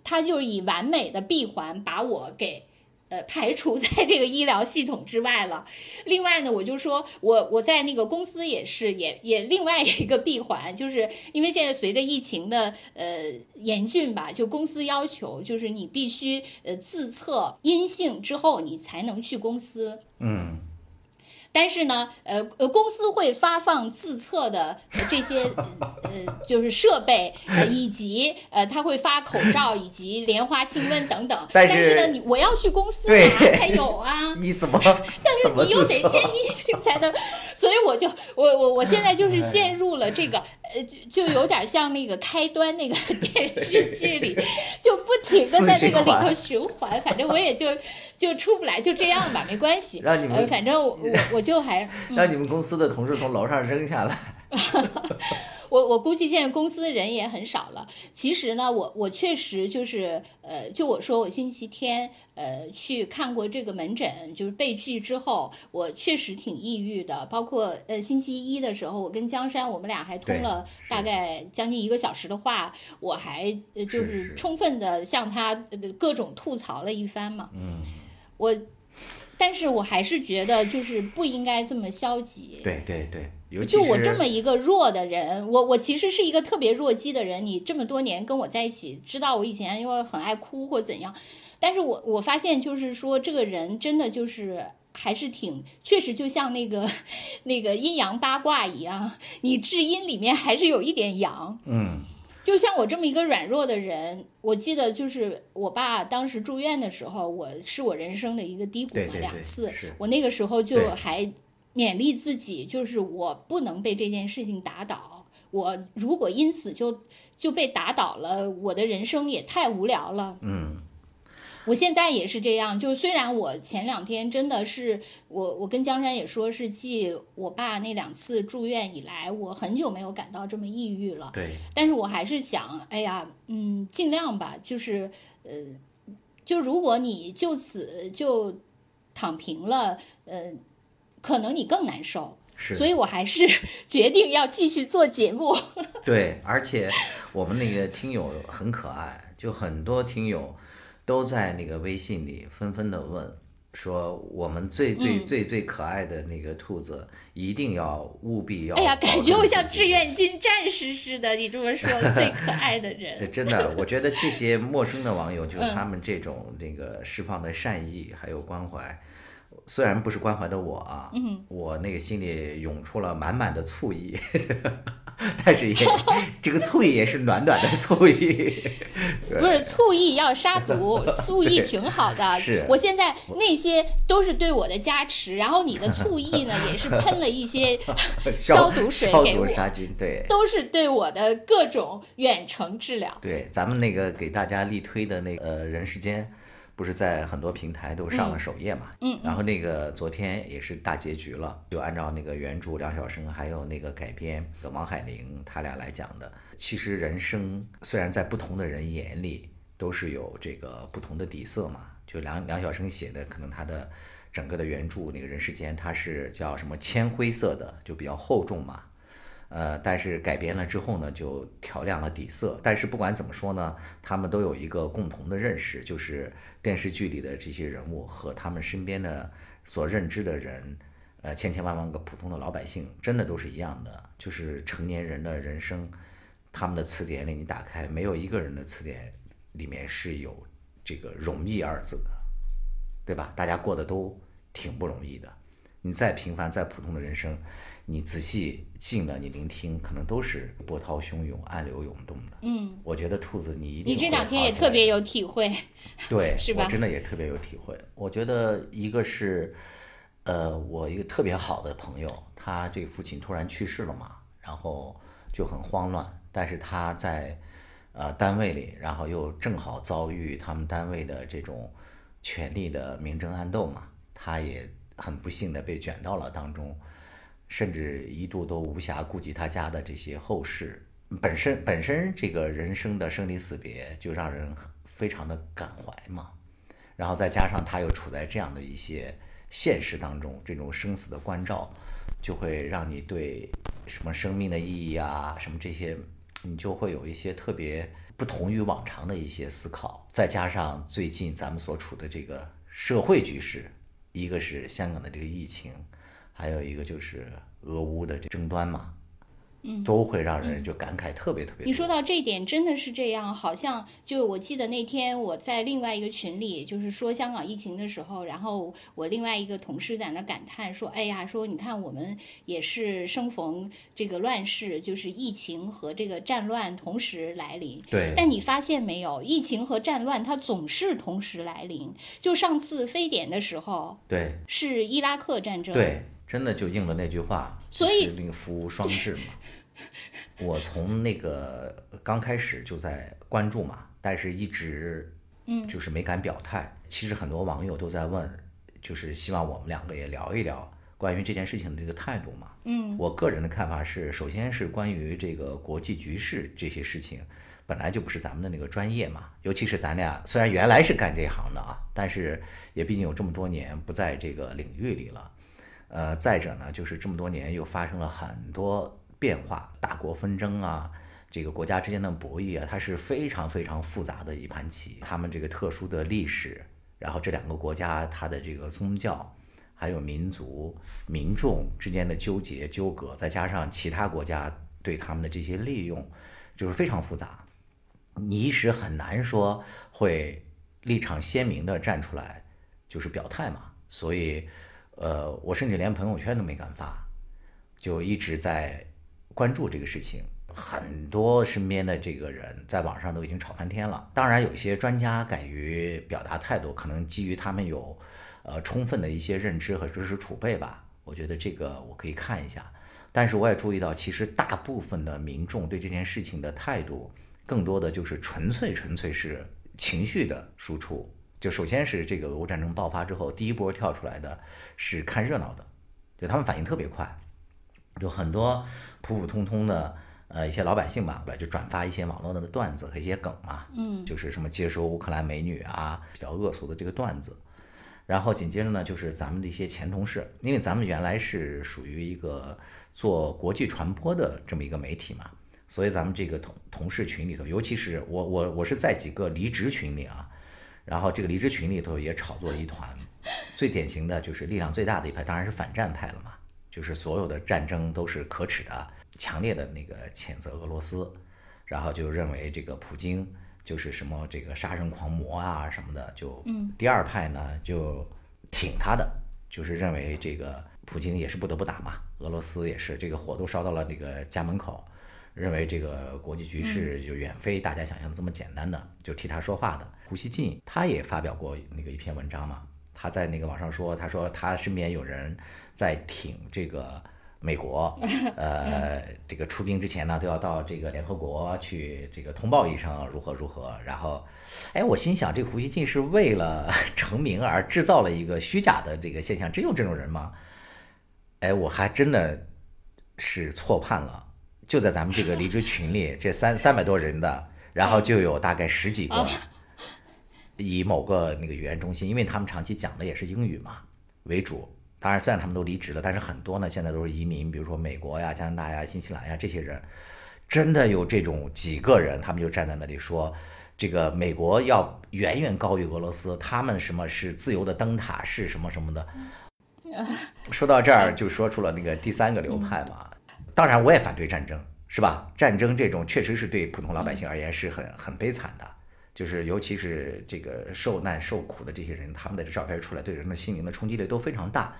Speaker 2: 他就以完美的闭环把我给。呃，排除在这个医疗系统之外了。另外呢，我就说我我在那个公司也是，也也另外一个闭环，就是因为现在随着疫情的呃严峻吧，就公司要求就是你必须呃自测阴性之后，你才能去公司。
Speaker 1: 嗯，
Speaker 2: 但是呢，呃呃，公司会发放自测的呃这些呃就是设备，呃以及呃他会发口罩以及莲花清瘟等等。
Speaker 1: 但
Speaker 2: 是
Speaker 1: 是
Speaker 2: 呢，你我要去公司
Speaker 1: 对
Speaker 2: 拿才有啊。
Speaker 1: 你怎么
Speaker 2: 但是你又得先阴性 才能，所以我就我我我现在就是陷入了这个呃，就就有点像那个开端那个电视剧里，就不停的在那个里头循环，反正我也就就出不来，就这样吧，没关系。
Speaker 1: 让你们
Speaker 2: 呃，反正我我我就还
Speaker 1: 让你们公司的同事从楼上扔下来？
Speaker 2: 我我估计现在公司人也很少了。其实呢，我我确实就是呃，就我说我星期天呃去看过这个门诊，就是被拒之后，我确实挺抑郁的。包括呃星期一的时候，我跟江山我们俩还通了大概将近一个小时的话，我还呃就是充分的向他呃各种吐槽了一番嘛。
Speaker 1: 嗯，
Speaker 2: 我，但是我还是觉得就是不应该这么消极。
Speaker 1: 对对对，尤其
Speaker 2: 就我这么一个弱的人，我我其实是一个特别弱鸡的人。你这么多年跟我在一起，知道我以前因为很爱哭或怎样，但是我我发现就是说，这个人真的就是还是挺，确实就像那个 那个阴阳八卦一样，你至阴里面还是有一点阳。
Speaker 1: 嗯，
Speaker 2: 就像我这么一个软弱的人，我记得就是我爸当时住院的时候，我是我人生的一个低谷嘛，两次，我那个时候就还勉励自己，就是我不能被这件事情打倒。我如果因此就就被打倒了，我的人生也太无聊了。
Speaker 1: 嗯，
Speaker 2: 我现在也是这样，就虽然我前两天真的是我，我跟江山也说是继我爸那两次住院以来，我很久没有感到这么抑郁了。
Speaker 1: 对，
Speaker 2: 但是我还是想，哎呀，嗯，尽量吧，就是呃，就如果你就此就躺平了，呃，可能你更难受。
Speaker 1: 是，
Speaker 2: 所以我还是 决定要继续做节目。
Speaker 1: 对，而且我们那个听友很可爱，就很多听友都在那个微信里纷纷的问，说我们最最
Speaker 2: 嗯
Speaker 1: 最最可爱的那个兔子，一定要务必要。
Speaker 2: 哎呀，感觉我像志。愿军战士似的。你这么说，最可爱的人。
Speaker 1: 呃真的，我觉得这些陌生的网友，就是
Speaker 2: 嗯
Speaker 1: 他们这种那个释放的善意还有关怀，虽然不是关怀的我啊，
Speaker 2: 嗯，
Speaker 1: 我那个心里涌出了满满的醋意，但是也 这个醋意也是暖暖的醋意。
Speaker 2: 不是醋意要杀毒，醋意挺好的。
Speaker 1: 是
Speaker 2: 我现在那些都是对我的加持，然后你的醋意呢，也是喷了一些消毒水
Speaker 1: 消
Speaker 2: 给我，
Speaker 1: 毒杀菌，对。
Speaker 2: 都是对我的各种远程治疗。
Speaker 1: 对，咱们那个给大家力推的那个呃人世间，不是在很多平台都上了首页嘛？
Speaker 2: 嗯
Speaker 1: 然后那个昨天也是大结局了，就按照那个原著梁晓声还有那个改编的王海玲他俩来讲的。其实人生虽然在不同的人眼里都是有这个不同的底色嘛，就梁梁晓声写的，可能他的整个的原著那个人世间，它是叫什么铅灰色的，就比较厚重嘛。呃，但是改编了之后呢，就调亮了底色。但是不管怎么说呢，他们都有一个共同的认识，就是电视剧里的这些人物和他们身边的所认知的人，呃，千千万万个普通的老百姓，真的都是一样的。就是成年人的人生，他们的词典里你打开，没有一个人的词典里面是有这个“容易”二字的，对吧？大家过得都挺不容易的。你再平凡、再普通的人生，你仔细静的你聆听，可能都是波涛汹涌、暗流涌动的。
Speaker 2: 嗯，
Speaker 1: 我觉得兔子你一定
Speaker 2: 你这两天也特别有体会。
Speaker 1: 对，
Speaker 2: 是吧
Speaker 1: 我真的也特别有体会。我觉得一个是，呃，我一个特别好的朋友，他这个父亲突然去世了嘛，然后就很慌乱，但是他在呃单位里，然后又正好遭遇他们单位的这种权力的明争暗斗嘛，他也很不幸的被卷到了当中，甚至一度都无暇顾及他家的这些后事。本身本身这个人生的生离死别就让人非常的感怀嘛，然后再加上他又处在这样的一些现实当中，这种生死的关照，就会让你对什么生命的意义啊，什么这些，你就会有一些特别不同于往常的一些思考。再加上最近咱们所处的这个社会局势，一个是香港的这个疫情，还有一个就是俄乌的这争端嘛，嗯，都会让人就感慨特别特别多。
Speaker 2: 你说到这一点，真的是这样，好像就我记得那天我在另外一个群里，就是说香港疫情的时候，然后我另外一个同事在那感叹说：“哎呀，说你看我们也是生逢这个乱世，就是疫情和这个战乱同时来临。”
Speaker 1: 对，
Speaker 2: 但你发现没有，疫情和战乱它总是同时来临。就上次非典的时候
Speaker 1: 对
Speaker 2: 是伊拉克战争，
Speaker 1: 对，真的就应了那句话，
Speaker 2: 所以
Speaker 1: 是那个福无双至嘛。我从那个刚开始就在关注嘛，但是一直嗯就是没敢表态。其实很多网友都在问，就是希望我们两个也聊一聊关于这件事情的这个态度嘛。
Speaker 2: 嗯，
Speaker 1: 我个人的看法是，首先是关于这个国际局势这些事情，本来就不是咱们的那个专业嘛。尤其是咱俩虽然原来是干这行的啊，但是也毕竟有这么多年不在这个领域里了。呃，再者呢，就是这么多年又发生了很多变化，大国纷争啊，这个国家之间的博弈啊，它是非常非常复杂的一盘棋。他们这个特殊的历史，然后这两个国家它的这个宗教，还有民族、民众之间的纠结纠葛，再加上其他国家对他们的这些利用，就是非常复杂。你一时很难说会立场鲜明的站出来，就是表态嘛。所以，呃，我甚至连朋友圈都没敢发，就一直在关注这个事情。很多身边的这个人在网上都已经吵翻天了。当然，有些专家敢于表达态度，可能基于他们有呃充分的一些认知和知识储备吧。我觉得这个我可以看一下。但是我也注意到，其实大部分的民众对这件事情的态度，更多的就是纯粹纯粹是情绪的输出。就首先是这个俄乌战争爆发之后，第一波跳出来的是看热闹的，就他们反应特别快，有很多普普通通的呃一些老百姓吧，就转发一些网络的段子和一些梗嘛，
Speaker 2: 嗯，
Speaker 1: 就是什么接收乌克兰美女啊，比较恶俗的这个段子。然后紧接着呢，就是咱们的一些前同事，因为咱们原来是属于一个做国际传播的这么一个媒体嘛，所以咱们这个同同事群里头，尤其是我我我是在几个离职群里啊。然后这个离职群里头也炒作了一团，最典型的就是力量最大的一派，当然是反战派了嘛，就是所有的战争都是可耻的，强烈的那个谴责俄罗斯，然后就认为这个普京就是什么这个杀人狂魔啊什么的，就第二派呢就挺他的，就是认为这个普京也是不得不打嘛，俄罗斯也是这个火都烧到了那个家门口。认为这个国际局势就远非大家想象的这么简单的，就替他说话的胡锡进，他也发表过那个一篇文章嘛。他在那个网上说，他说他身边有人在挺这个美国，呃，这个出兵之前呢，都要到这个联合国去这个通报一声如何如何。然后，哎，我心想，这个胡锡进是为了 成名而制造了一个虚假的这个现象，真有这种人吗？哎，我还真的是错判了。就在咱们这个离职群里，这三三百多人的，然后就有大概十几个以某个那个语言中心，因为他们长期讲的也是英语嘛为主。当然，虽然他们都离职了，但是很多呢现在都是移民，比如说美国呀、加拿大呀、新西兰呀这些人，真的有这种几个人，他们就站在那里说，这个美国要远远高于俄罗斯，他们什么是自由的灯塔，是什么什么的。说到这儿，就说出了那个第三个流派嘛。当然，我也反对战争，是吧？战争这种确实是对普通老百姓而言是很很悲惨的，就是尤其是这个受难受苦的这些人，他们的照片出来，对人的心灵的冲击力都非常大。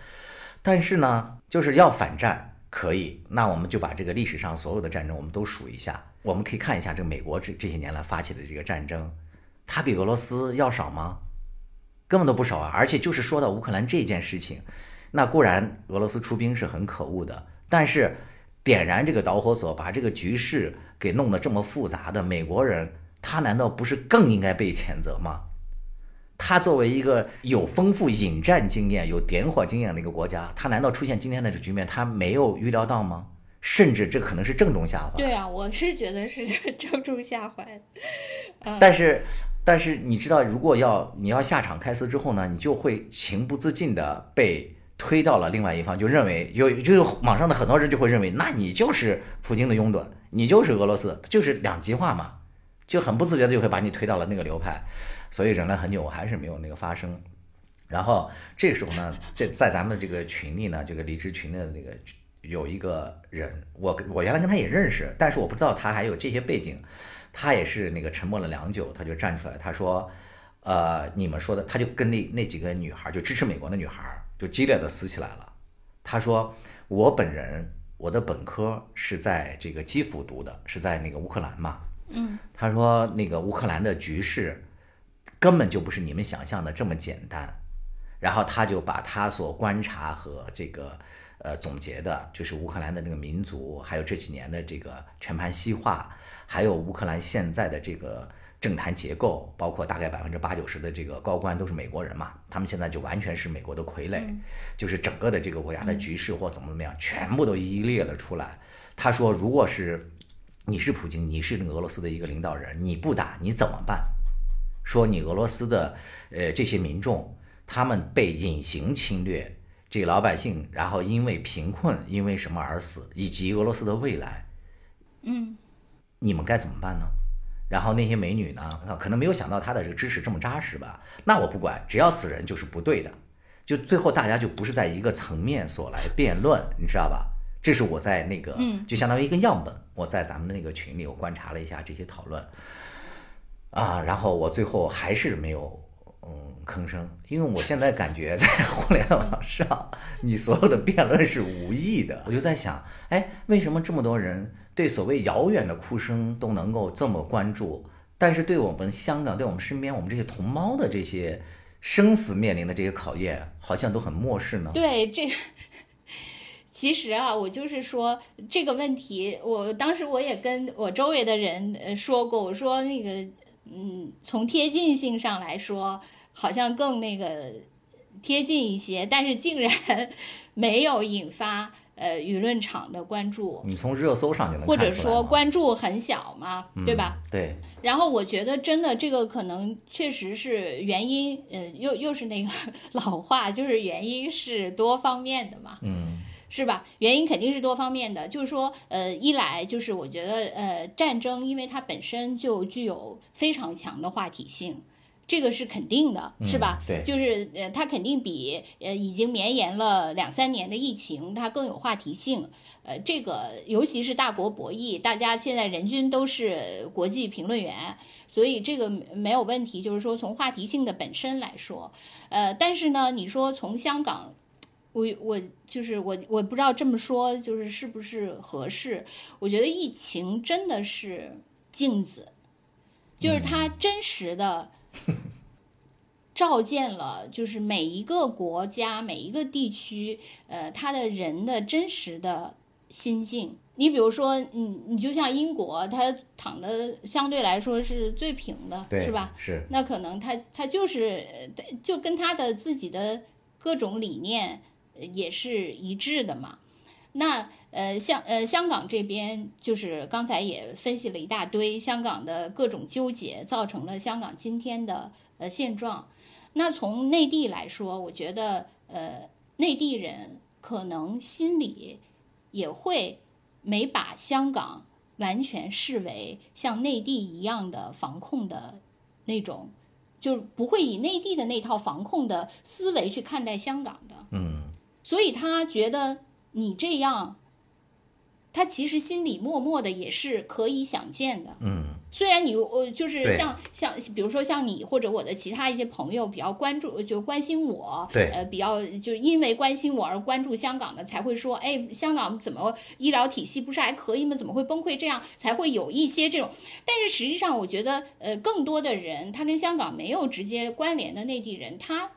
Speaker 1: 但是呢，就是要反战可以，那我们就把这个历史上所有的战争我们都数一下，我们可以看一下这个美国这这些年来发起的这个战争，它比俄罗斯要少吗？根本都不少啊！而且就是说到乌克兰这件事情，那固然俄罗斯出兵是很可恶的，但是。点燃这个导火索，把这个局势给弄得这么复杂的美国人，他难道不是更应该被谴责吗？他作为一个有丰富引战经验、有点火经验的一个国家，他难道出现今天的这局面，他没有预料到吗？甚至这可能是正中下怀。
Speaker 2: 对啊，我是觉得是 正中下怀。
Speaker 1: 但是，但是你知道，如果要你要下场开撕之后呢，你就会情不自禁的被。推到了另外一方，就认为有就是网上的很多人就会认为，那你就是普京的拥趸，你就是俄罗斯，就是两极化嘛，就很不自觉的就会把你推到了那个流派，所以忍了很久，我还是没有那个发声。然后这个时候呢，这在咱们这个群里呢，这个离职群的那个有一个人，我我原来跟他也认识，但是我不知道他还有这些背景，他也是那个沉默了良久，他就站出来，他说，呃，你们说的，他就跟那那几个女孩，就支持美国的女孩。就激烈的撕起来了。他说：“我本人，我的本科是在这个基辅读的，是在那个乌克兰嘛。
Speaker 2: 嗯，
Speaker 1: 他说那个乌克兰的局势根本就不是你们想象的这么简单。然后他就把他所观察和这个呃总结的，就是乌克兰的那个民族，还有这几年的这个全盘西化，还有乌克兰现在的这个。”政坛结构包括大概百分之八九十的这个高官都是美国人嘛，他们现在就完全是美国的傀儡，就是整个的这个国家的局势或怎么怎么样，全部都一一列了出来。他说，如果是你是普京，你是那个俄罗斯的一个领导人，你不打你怎么办？说你俄罗斯的呃这些民众，他们被隐形侵略，这老百姓，然后因为贫困，因为什么而死，以及俄罗斯的未来，
Speaker 2: 嗯，
Speaker 1: 你们该怎么办呢？然后那些美女呢？可能没有想到他的这个支持这么扎实吧？那我不管，只要死人就是不对的。就最后大家就不是在一个层面所来辩论，你知道吧？这是我在那个，就相当于一个样本。我在咱们的那个群里，我观察了一下这些讨论，啊，然后我最后还是没有嗯吭声，因为我现在感觉在互联网上，你所有的辩论是无意的。我就在想，哎，为什么这么多人？对所谓遥远的哭声都能够这么关注，但是对我们香港，对我们身边我们这些同胞的这些生死面临的这些考验，好像都很漠视呢？
Speaker 2: 对这个。其实啊，我就是说这个问题，我当时我也跟我周围的人呃说过，我说那个，嗯，从贴近性上来说，好像更那个贴近一些，但是竟然 没有引发呃舆论场的关注。
Speaker 1: 你从热搜上就能
Speaker 2: 或者说关注很小嘛，对吧？
Speaker 1: 对。
Speaker 2: 然后我觉得真的这个可能确实是原因，呃，又又是那个 老话，就是原因是多方面的嘛。
Speaker 1: 嗯。
Speaker 2: 是吧？原因肯定是多方面的，就是说，呃，一来就是我觉得，呃，战争因为它本身就具有非常强的话题性，这个是肯定的，是吧？
Speaker 1: 对，
Speaker 2: 就是呃，它肯定比呃已经绵延了两三年的疫情它更有话题性。呃，这个尤其是大国博弈，大家现在人均都是国际评论员，所以这个没有问题。就是说从话题性的本身来说，呃，但是呢，你说从香港。我我就是我，我不知道这么说就是是不是合适。我觉得疫情真的是镜子，就是它真实的 照见了，就是每一个国家、每一个地区，呃，他的人的真实的心境。你比如说，你你就像英国，它躺的相对来说是最平的，是吧？
Speaker 1: 是。
Speaker 2: 那可能他他就是就跟他的自己的各种理念。也是一致的嘛，那呃香呃香港这边就是刚才也分析了一大堆香港的各种纠结，造成了香港今天的呃现状。那从内地来说，我觉得呃内地人可能心里也会没把香港完全视为像内地一样的防控的那种，就不会以内地的那套防控的思维去看待香港的。
Speaker 1: 嗯。
Speaker 2: 所以他觉得你这样，他其实心里默默的也是可以想见的。
Speaker 1: 嗯，
Speaker 2: 虽然你我就是像像比如说像你或者我的其他一些朋友比较关注就关心我，
Speaker 1: 对，
Speaker 2: 呃，比较就因为关心我而关注香港的才会说，哎，香港怎么医疗体系不是还可以吗？怎么会崩溃？这样才会有一些这种。但是实际上，我觉得呃，更多的人他跟香港没有直接关联的内地人，他，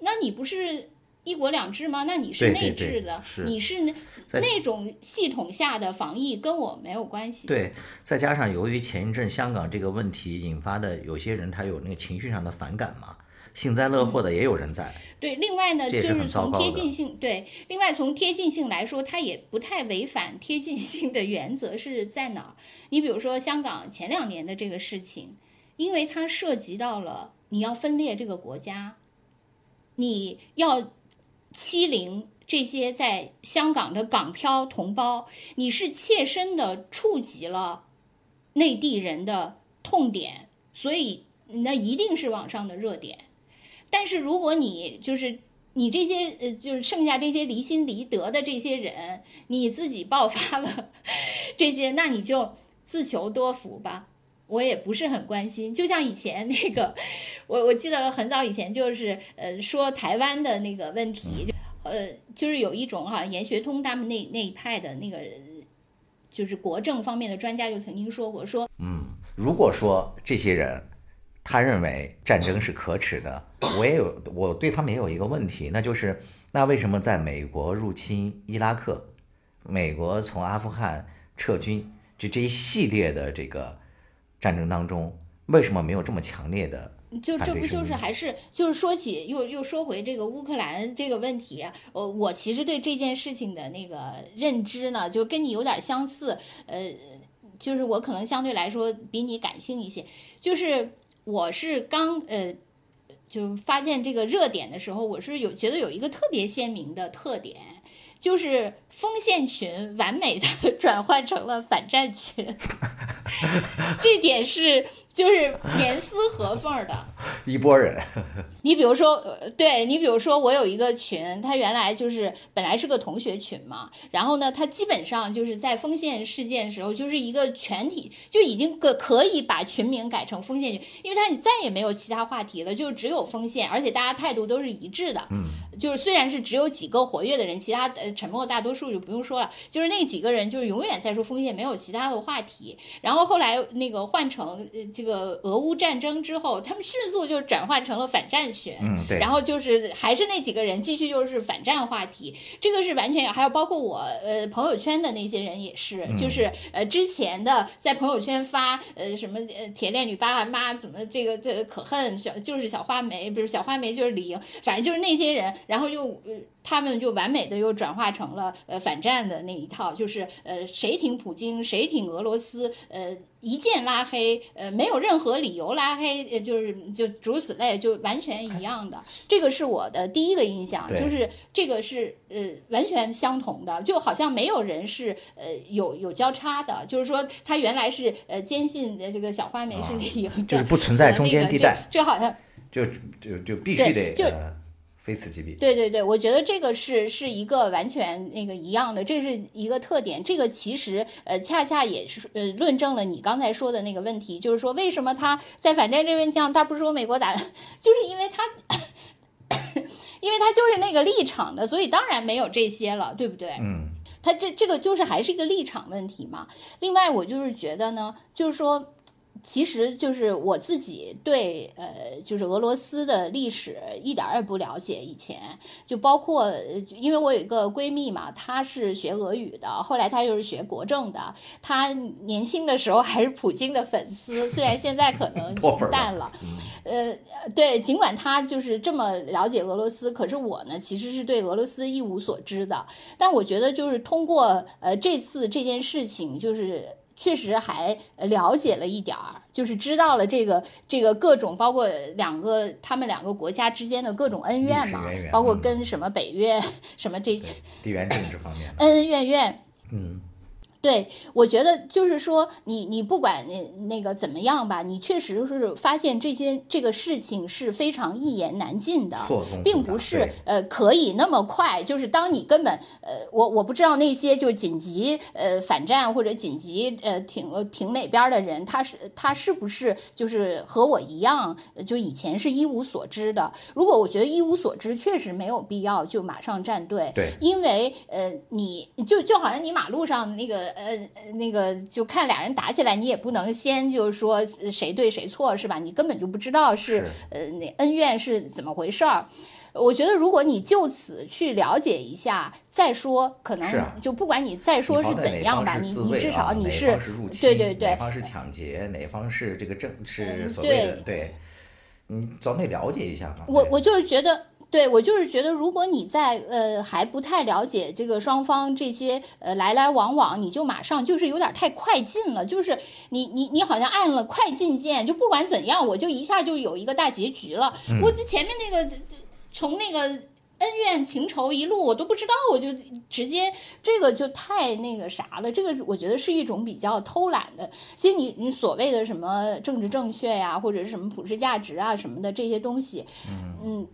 Speaker 2: 那你不是？一国两制吗？那你是内置的，你是那那种系统下的防疫，跟我没有关系。
Speaker 1: 对，再加上由于前一阵香港这个问题引发的，有些人他有那个情绪上的反感嘛，幸灾乐祸的也有人在。
Speaker 2: 对，另外呢，
Speaker 1: 就是
Speaker 2: 从贴近性，对，另外从贴近性来说，它也不太违反贴近性的原则是在哪儿？你比如说香港前两年的这个事情，因为它涉及到了你要分裂这个国家，你要。欺凌这些在香港的港漂同胞，你是切身的触及了内地人的痛点，所以那一定是网上的热点。但是如果你就是你这些呃，就是剩下这些离心离德的这些人，你自己爆发了这些，那你就自求多福吧。我也不是很关心，就像以前那个，我我记得很早以前就是呃说台湾的那个问题，呃就是有一种哈严学通他们那那一派的那个，就是国政方面的专家就曾经说过说，
Speaker 1: 嗯，如果说这些人他认为战争是可耻的，我也有我对他们也有一个问题，那就是那为什么在美国入侵伊拉克，美国从阿富汗撤军，就这一系列的这个。战争当中为什么没有这么强烈的？
Speaker 2: 就这不就是还是就是说起又又说回这个乌克兰这个问题，呃，我其实对这件事情的那个认知呢，就跟你有点相似，呃，就是我可能相对来说比你感性一些，就是我是刚呃，就发现这个热点的时候，我是有觉得有一个特别鲜明的特点。就是锋线群完美的 转换成了反战群，这点是就是严丝合缝的
Speaker 1: 一拨人。
Speaker 2: 你比如说，对你比如说，我有一个群，他原来就是本来是个同学群嘛，然后呢，他基本上就是在锋线事件的时候，就是一个全体就已经可可以把群名改成锋线群，因为他你再也没有其他话题了，就只有锋线，而且大家态度都是一致的。
Speaker 1: 嗯。
Speaker 2: 就是虽然是只有几个活跃的人，其他呃沉默大多数就不用说了，就是那几个人就是永远在说锋线，没有其他的话题。然后后后来那个换成呃这个俄乌战争之后，他们迅速就转换成了反战学，
Speaker 1: 嗯，对。
Speaker 2: 然后就是还是那几个人继续就是反战话题，这个是完全还有包括我呃朋友圈的那些人也是，就是呃之前的在朋友圈发呃什么呃铁链女爸妈怎么这个这个可恨小就是小花梅比如小花梅就是李莹，反正就是那些人，然后又呃他们就完美的又转化成了呃反战的那一套，就是呃谁挺普京谁挺俄罗斯呃。一键拉黑，呃，没有任何理由拉黑，呃，就是就诸如此类，就完全一样的。这个是我的第一个印象，就是这个是呃完全相同的，就好像没有人是呃有有交叉的，就是说他原来是呃坚信的这个小花梅是李莹，
Speaker 1: 就是不存在中间地带，
Speaker 2: 这好像
Speaker 1: 就就就必须得
Speaker 2: 就。
Speaker 1: 非此即彼。
Speaker 2: 对对对，我觉得这个是是一个完全那个一样的，这是一个特点。这个其实呃，恰恰也是呃，论证了你刚才说的那个问题，就是说为什么他在反战这问题上，他不是说美国打，就是因为他，因为他就是那个立场的，所以当然没有这些了，对不对？
Speaker 1: 嗯，
Speaker 2: 他这这个就是还是一个立场问题嘛。另外，我就是觉得呢，就是说。其实就是我自己对呃，就是俄罗斯的历史一点儿也不了解。以前就包括，因为我有一个闺蜜嘛，她是学俄语的，后来她又是学国政的。她年轻的时候还是普京的粉丝，虽然现在可能 淡了。呃，对，尽管她就是这么了解俄罗斯，可是我呢，其实是对俄罗斯一无所知的。但我觉得就是通过呃这次这件事情，就是。确实还了解了一点儿，就是知道了这个这个各种，包括两个他们两个国家之间的各种恩怨嘛，包括跟什么北约 什么这些
Speaker 1: 地缘政治方面
Speaker 2: 恩恩怨怨，
Speaker 1: 嗯。
Speaker 2: 对，我觉得就是说，你你不管那那个怎么样吧，你确实是发现这些这个事情是非常一言难尽的，并不是呃可以那么快。就是当你根本呃，我我不知道那些就紧急呃反战或者紧急呃挺挺哪边的人，他是他是不是就是和我一样，就以前是一无所知的？如果我觉得一无所知，确实没有必要就马上站队，
Speaker 1: 对，
Speaker 2: 因为呃你就就好像你马路上那个。呃，那个就看俩人打起来，你也不能先就是说谁对谁错，是吧？你根本就不知道是呃那恩怨是怎么回事儿。我觉得如果你就此去了解一下再说，可能就不管你再说是怎样吧，你你至少你是对对对，
Speaker 1: 哪方是抢劫，哪方是这个正是所谓的对，你总得了解一下嘛。
Speaker 2: 我我就是觉得。对我就是觉得，如果你在呃还不太了解这个双方这些呃来来往往，你就马上就是有点太快进了，就是你你你好像按了快进键，就不管怎样，我就一下就有一个大结局了。我这前面那个从那个恩怨情仇一路我都不知道，我就直接这个就太那个啥了。这个我觉得是一种比较偷懒的。其实你你所谓的什么政治正确呀，或者是什么普世价值啊什么的这些东西，嗯。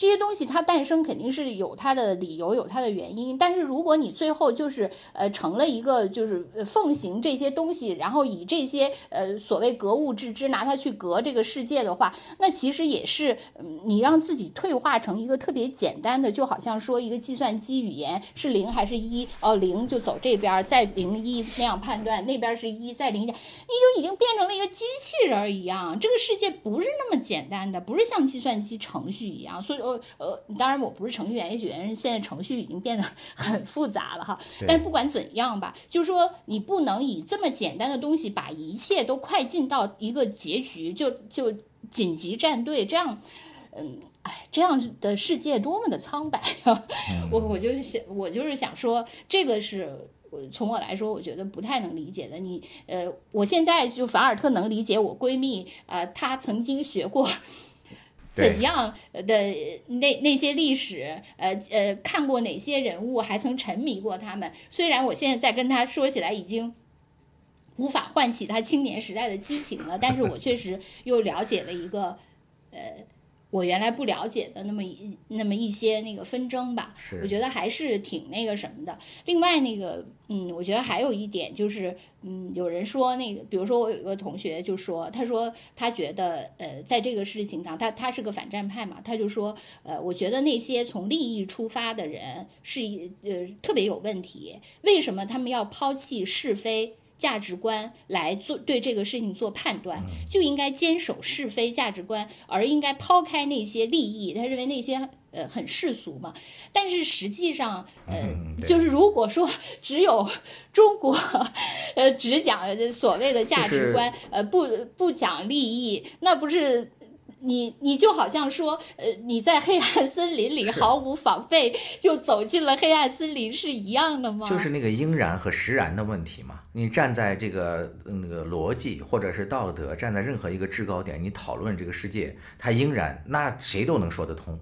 Speaker 2: 这些东西它诞生肯定是有它的理由，有它的原因。但是如果你最后就是呃成了一个就是奉行这些东西，然后以这些呃所谓格物致知拿它去格这个世界的话，那其实也是你让自己退化成一个特别简单的，就好像说一个计算机语言是零还是一哦零就走这边，再零一那样判断，那边是一再零点，你就已经变成了一个机器人一样。这个世界不是那么简单的，不是像计算机程序一样，所以。呃，当然我不是程序员，也觉得现在程序已经变得 很复杂了哈。但不管怎样吧，就是说你不能以这么简单的东西把一切都快进到一个结局，就就紧急站队这样，嗯，哎，这样的世界多么的苍白啊！我我就是想，我就是想说，这个是我从我来说，我觉得不太能理解的。你呃，我现在就反而特能理解我闺蜜啊，她曾经学过。怎样的那那些历史，呃呃，看过哪些人物，还曾沉迷过他们？虽然我现在在跟他说起来，已经无法唤起他青年时代的激情了，但是我确实又了解了一个，呃，我原来不了解的那么一那么一些那个纷争吧，我觉得还是挺那个什么的。另外那个，嗯，我觉得还有一点就是，嗯，有人说那个，比如说我有一个同学就说，他说他觉得，呃，在这个事情上，他他是个反战派嘛，他就说，呃，我觉得那些从利益出发的人是一呃特别有问题，为什么他们要抛弃是非？价值观来做对这个事情做判断，就应该坚守是非价值观，而应该抛开那些利益。他认为那些呃很世俗嘛，但是实际上，呃，就是如果说只有中国，呃，只讲所谓的价值观，呃，不不讲利益，那不是。你你就好像说，呃，你在黑暗森林里毫无防备就走进了黑暗森林是一样的吗？
Speaker 1: 就是那个应然和实然的问题嘛。你站在这个那个逻辑或者是道德，站在任何一个制高点，你讨论这个世界，它应然，那谁都能说得通。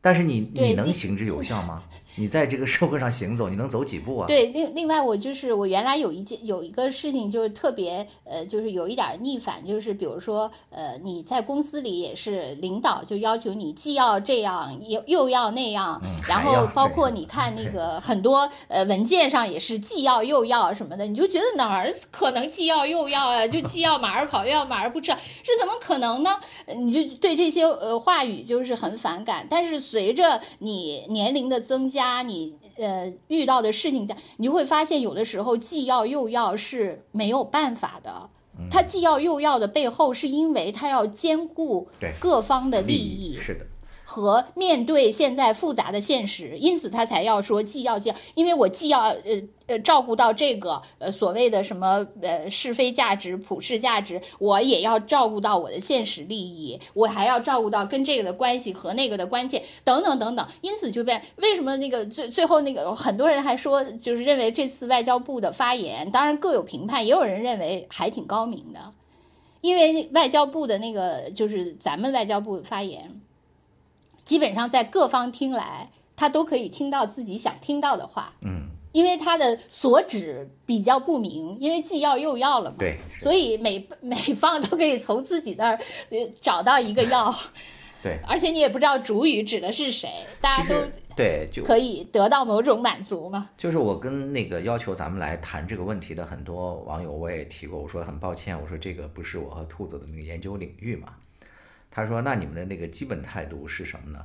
Speaker 1: 但是你你能行之有效吗？你在这个社会上行走，你能走几步啊？
Speaker 2: 对，另另外我就是我原来有一件有一个事情就是特别呃，就是有一点逆反，就是比如说呃，你在公司里也是领导就要求你既要这样又又要那样，然后包括你看那个很多呃文件上也是既要又要什么的，你就觉得哪儿可能既要又要啊？就既要马儿跑又要马儿不吃，这怎么可能呢？你就对这些呃话语就是很反感。但是随着你年龄的增加。他你呃遇到的事情，你就会发现有的时候既要又要是没有办法的。他既要又要的背后，是因为他要兼顾各方的利益，
Speaker 1: 是的，
Speaker 2: 和面对现在复杂的现实，因此他才要说既要既要，因为我既要呃。呃，照顾到这个呃所谓的什么呃是非价值、普世价值，我也要照顾到我的现实利益，我还要照顾到跟这个的关系和那个的关切等等等等，因此就变为什么那个最最后那个很多人还说，就是认为这次外交部的发言，当然各有评判，也有人认为还挺高明的，因为外交部的那个就是咱们外交部发言，基本上在各方听来，他都可以听到自己想听到的话，
Speaker 1: 嗯。
Speaker 2: 因为他的所指比较不明，因为既要又要了嘛，
Speaker 1: 对，
Speaker 2: 所以每 每方都可以从自己那儿找到一个要，
Speaker 1: 对，
Speaker 2: 而且你也不知道主语指的是谁，大家都
Speaker 1: 对就
Speaker 2: 可以得到某种满足嘛。
Speaker 1: 就是我跟那个要求咱们来谈这个问题的很多网友，我也提过，我说很抱歉，我说这个不是我和兔子的那个研究领域嘛。他说那你们的那个基本态度是什么呢？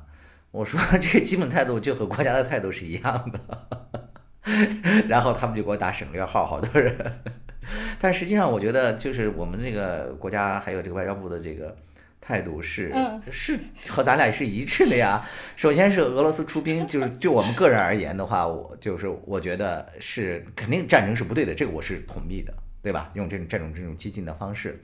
Speaker 1: 我说 这个基本态度就和国家的态度是一样的。然后他们就给我打省略号，好多人。但实际上，我觉得就是我们这个国家还有这个外交部的这个态度是是和咱俩是一致的呀。首先是俄罗斯出兵，就是就我们个人而言的话，我就是我觉得是肯定战争是不对的，这个我是同意的，对吧？用这种这种这种激进的方式。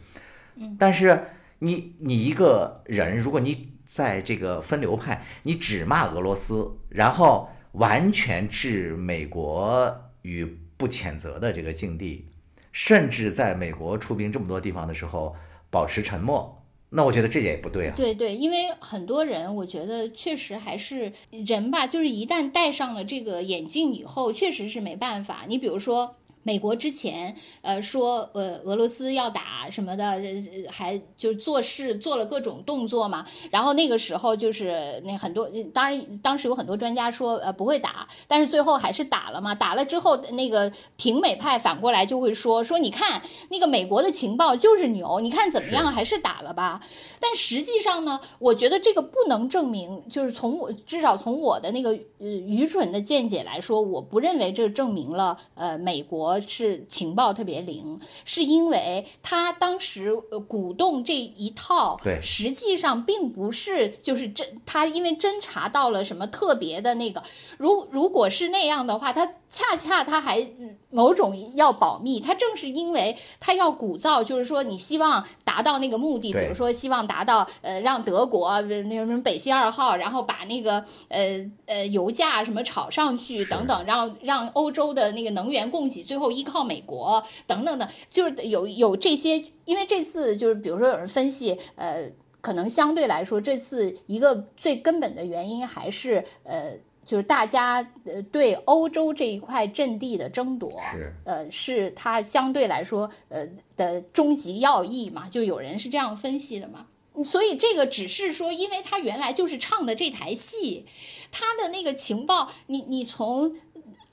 Speaker 1: 但是你你一个人，如果你在这个分流派，你只骂俄罗斯，然后。完全置美国于不谴责的这个境地，甚至在美国出兵这么多地方的时候保持沉默，那我觉得这也不对啊。
Speaker 2: 对对，因为很多人，我觉得确实还是人吧，就是一旦戴上了这个眼镜以后，确实是没办法。你比如说。美国之前，呃，说，呃，俄罗斯要打什么的，还就做事做了各种动作嘛。然后那个时候就是那很多，当然当时有很多专家说，呃，不会打，但是最后还是打了嘛。打了之后，那个平美派反过来就会说，说你看那个美国的情报就是牛，你看怎么样，还是打了吧。但实际上呢，我觉得这个不能证明，就是从我至少从我的那个呃愚蠢的见解来说，我不认为这证明了，呃，美国。是情报特别灵，是因为他当时鼓动这一套，
Speaker 1: 对，
Speaker 2: 实际上并不是就是侦他因为侦查到了什么特别的那个，如如果是那样的话，他恰恰他还某种要保密，他正是因为他要鼓噪，就是说你希望达到那个目的，比如说希望达到呃让德国那什么北溪二号，然后把那个呃呃油价什么炒上去等等，让让欧洲的那个能源供给最后。依靠美国等等的，就是有有这些，因为这次就是比如说有人分析，呃，可能相对来说这次一个最根本的原因还是呃，就是大家呃对欧洲这一块阵地的争夺，
Speaker 1: 是
Speaker 2: 呃是它相对来说呃的终极要义嘛，就有人是这样分析的嘛。所以这个只是说，因为他原来就是唱的这台戏，他的那个情报，你你从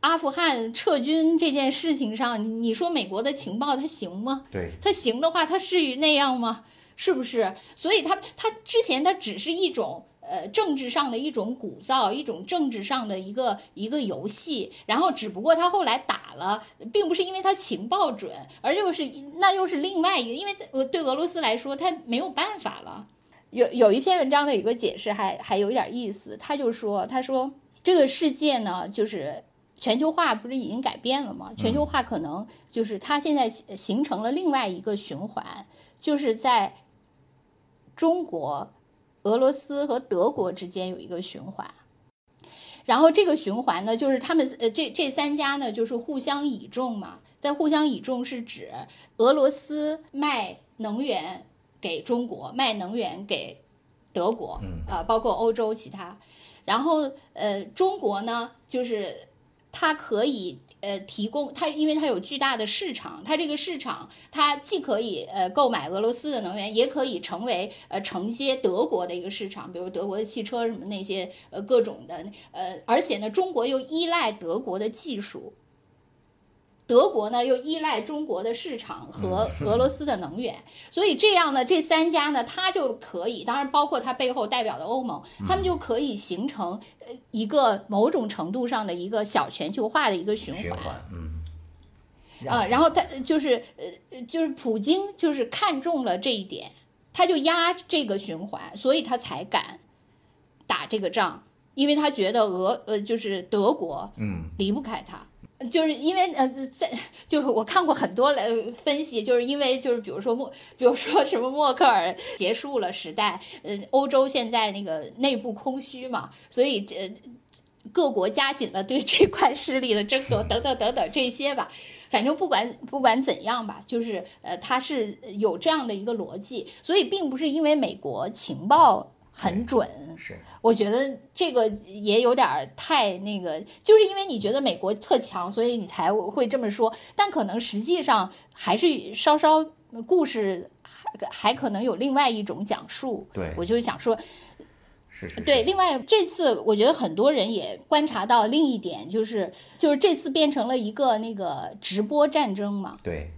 Speaker 2: 阿富汗撤军这件事情上，你你说美国的情报它行吗？
Speaker 1: 对，
Speaker 2: 它行的话，它至于那样吗？是不是？所以他他之前他只是一种。呃，政治上的一种鼓噪，一种政治上的一个一个游戏，然后只不过他后来打了，并不是因为他情报准，而又是那又是另外一个，因为呃对俄罗斯来说，他没有办法了。有有一篇文章的一个解释还还有点意思，他就说，他说这个世界呢，就是全球化不是已经改变了吗？全球化可能就是它现在形成了另外一个循环，就是在中国。俄罗斯和德国之间有一个循环，然后这个循环呢，就是他们呃这这三家呢，就是互相倚重嘛。在互相倚重是指俄罗斯卖能源给中国，卖能源给德国，啊，包括欧洲其他。然后呃，中国呢，就是。它可以呃提供它，因为它有巨大的市场，它这个市场它既可以呃购买俄罗斯的能源，也可以成为呃承接德国的一个市场，比如德国的汽车什么那些呃各种的呃，而且呢，中国又依赖德国的技术。德国呢又依赖中国的市场和俄罗斯的能源，所以这样呢，这三家呢，它就可以，当然包括它背后代表的欧盟，他们就可以形成呃一个某种程度上的一个小全球化的一个循
Speaker 1: 环。
Speaker 2: 嗯。啊，然后他就是呃，就是普京就是看中了这一点，他就压这个循环，所以他才敢打这个仗，因为他觉得俄呃就是德国
Speaker 1: 嗯
Speaker 2: 离不开他。就是因为呃，在就是我看过很多来分析，就是因为就是比如说默，比如说什么默克尔结束了时代，呃，欧洲现在那个内部空虚嘛，所以呃，各国加紧了对这块势力的争夺，等等等等这些吧。反正不管不管怎样吧，就是呃，它是有这样的一个逻辑，所以并不是因为美国情报。很准，
Speaker 1: 是，
Speaker 2: 我觉得这个也有点太那个，就是因为你觉得美国特强，所以你才会这么说。但可能实际上还是稍稍故事还还可能有另外一种讲述。
Speaker 1: 对，
Speaker 2: 我就是想说，
Speaker 1: 是是。
Speaker 2: 对，另外这次我觉得很多人也观察到另一点，就是就是这次变成了一个那个直播战争嘛。
Speaker 1: 对，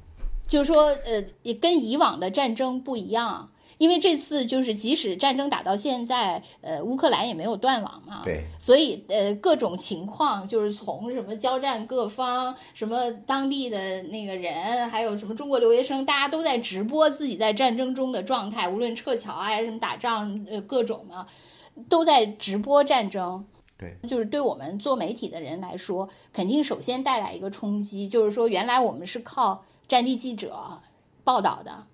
Speaker 2: 就是说呃，也跟以往的战争不一样。因为这次就是，即使战争打到现在，呃，乌克兰也没有断网嘛。
Speaker 1: 对。
Speaker 2: 所以，呃，各种情况就是从什么交战各方，什么当地的那个人，还有什么中国留学生，大家都在直播自己在战争中的状态，无论撤侨啊，还是什么打仗，呃，各种嘛，都在直播战争。
Speaker 1: 对。
Speaker 2: 就是对我们做媒体的人来说，肯定首先带来一个冲击，就是说，原来我们是靠战地记者报道的。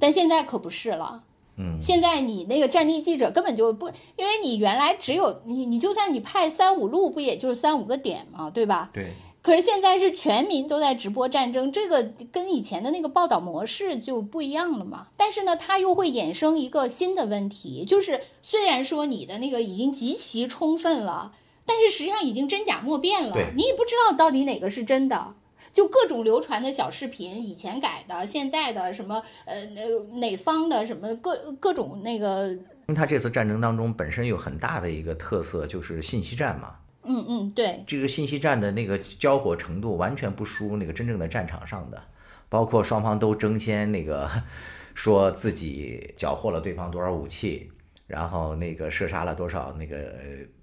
Speaker 2: 但现在可不是了，
Speaker 1: 嗯，
Speaker 2: 现在你那个战地记者根本就不，因为你原来只有你，你就算你派三五路，不也就是三五个点嘛，对吧？
Speaker 1: 对。
Speaker 2: 可是现在是全民都在直播战争，这个跟以前的那个报道模式就不一样了嘛。但是呢，它又会衍生一个新的问题，就是虽然说你的那个已经极其充分了，但是实际上已经真假莫辨了，你也不知道到底哪个是真的。就各种流传的小视频，以前改的，现在的什么呃哪哪方的什么各各种那个。
Speaker 1: 他这次战争当中本身有很大的一个特色，就是信息战嘛。
Speaker 2: 嗯嗯，对。
Speaker 1: 这个信息战的那个交火程度完全不输那个真正的战场上的，包括双方都争先那个说自己缴获了对方多少武器，然后那个射杀了多少那个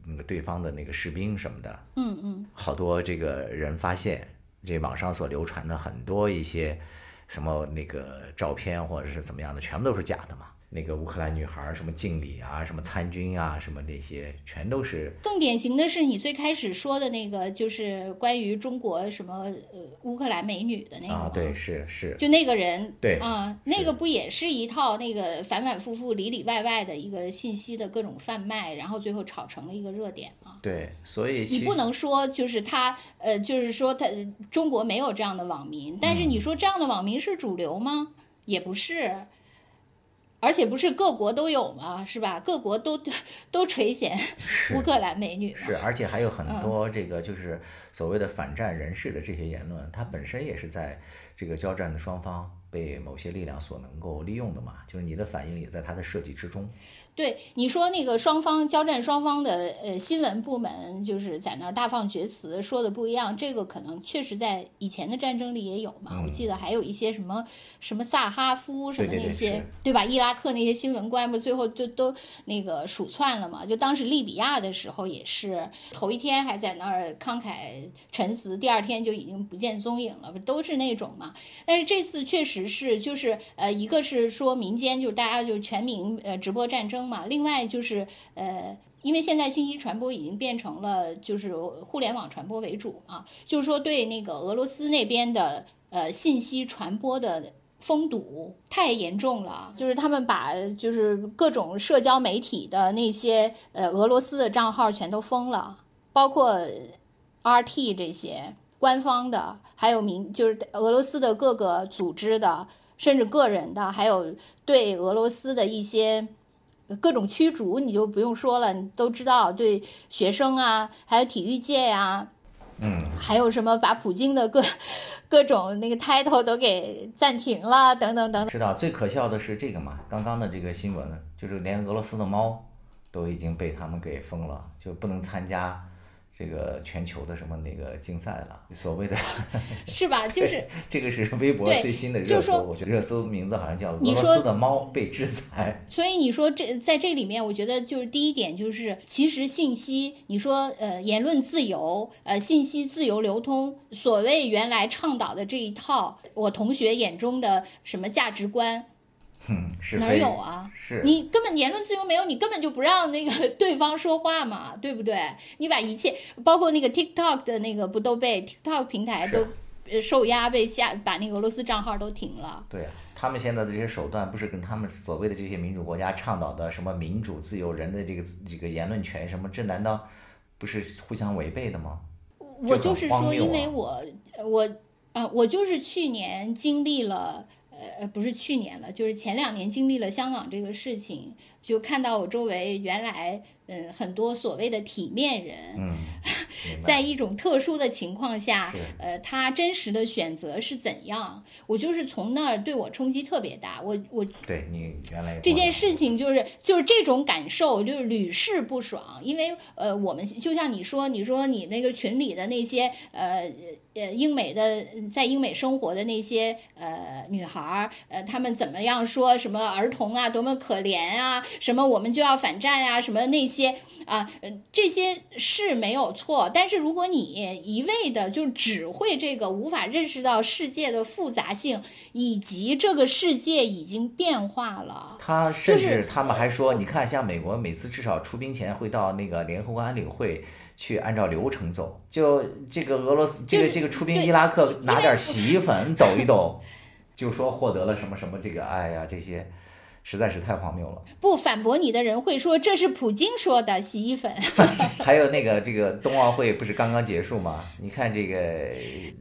Speaker 1: 那个对方的那个士兵什么的。
Speaker 2: 嗯嗯。
Speaker 1: 好多这个人发现。这网上所流传的很多一些什么那个照片或者是怎么样的，全部都是假的嘛。那个乌克兰女孩什么敬礼啊，什么参军啊，什么那些全都是。
Speaker 2: 更典型的是你最开始说的那个，就是关于中国什么呃乌克兰美女的那个
Speaker 1: 啊，对，是是，
Speaker 2: 就那个人，
Speaker 1: 对
Speaker 2: 啊，那个不也是一套那个反反复复里里外外的一个信息的各种贩卖，然后最后炒成了一个热点嘛？
Speaker 1: 对，所以
Speaker 2: 你不能说就是他呃，就是说他中国没有这样的网民，但是你说这样的网民是主流吗？也不是。而且不是各国都有吗？是吧？各国都 都垂涎乌克兰美女。
Speaker 1: 是，而且还有很多这个就是所谓的反战人士的这些言论，它本身也是在这个交战的双方被某些力量所能够利用的嘛，就是你的反应也在它的设计之中。
Speaker 2: 对你说那个双方交战双方的呃新闻部门就是在那儿大放厥词，说的不一样。这个可能确实在以前的战争里也有嘛。我记得还有一些什么什么萨哈夫什么那些，
Speaker 1: 对
Speaker 2: 吧？伊拉克那些新闻官不最后就都那个鼠窜了嘛？就当时利比亚的时候也是，头一天还在那儿慷慨陈词，第二天就已经不见踪影了，不都是那种嘛？但是这次确实是就是呃，一个是说民间就大家就全民呃直播战争。嘛，另外就是呃，因为现在信息传播已经变成了就是互联网传播为主啊，就是说对那个俄罗斯那边的呃信息传播的封堵太严重了，就是他们把就是各种社交媒体的那些呃俄罗斯的账号全都封了，包括 RT 这些官方的，还有民就是俄罗斯的各个组织的，甚至个人的，还有对俄罗斯的一些。各种驱逐你就不用说了，你都知道，对学生啊，还有体育界呀，
Speaker 1: 嗯，
Speaker 2: 还有什么把普京的各各种那个 title 都给暂停了，等等等等。
Speaker 1: 知道最可笑的是这个嘛？刚刚的这个新闻，就是连俄罗斯的猫都已经被他们给封了，就不能参加。这个全球的什么那个竞赛了，所谓的
Speaker 2: 是吧？就是
Speaker 1: 这个是微博最新的热搜，我觉得热搜名字好像叫“俄罗斯的猫被制裁”。
Speaker 2: 所以你说这在这里面，我觉得就是第一点就是，其实信息，你说呃言论自由，呃信息自由流通，所谓原来倡导的这一套，我同学眼中的什么价值观。
Speaker 1: 嗯，
Speaker 2: 哪有啊？
Speaker 1: 是
Speaker 2: 你根本言论自由没有，你根本就不让那个 对方说话嘛，对不对？你把一切，包括那个 TikTok 的那个，不都被 TikTok 平台都受压，被下把那个俄罗斯账号都停了。
Speaker 1: 对啊，他们现在的这些手段，不是跟他们所谓的这些民主国家倡导的什么民主、自由、人的这个这个言论权什么，这难道不是互相违背的吗？
Speaker 2: 我就是说，因为我我啊，我就是去年经历了。呃不是去年了，就是前两年经历了香港这个事情，就看到我周围原来。嗯，很多所谓的体面人，在一种特殊的情况下，呃，他真实的选择是怎样？我就是从那儿对我冲击特别大。我我
Speaker 1: 对你原来
Speaker 2: 这件事情就是就是这种感受，就是屡试不爽。因为呃，我们就像你说，你说你那个群里的那些呃呃英美的在英美生活的那些呃女孩儿，呃，他们怎么样说什么儿童啊多么可怜啊，什么我们就要反战呀，什么那些。些啊，这些是没有错，但是如果你一味的就只会这个，无法认识到世界的复杂性，以及这个世界已经变化了。
Speaker 1: 他甚至他们还说，你看，像美国每次至少出兵前会到那个联合国安理会去按照流程走，就这个俄罗斯这个这个出兵伊拉克拿点洗衣粉抖一抖，就说获得了什么什么这个，哎呀这些。实在是太荒谬了。
Speaker 2: 不反驳你的人会说这是普京说的洗衣粉。
Speaker 1: 还有那个这个冬奥会不是刚刚结束吗？你看这个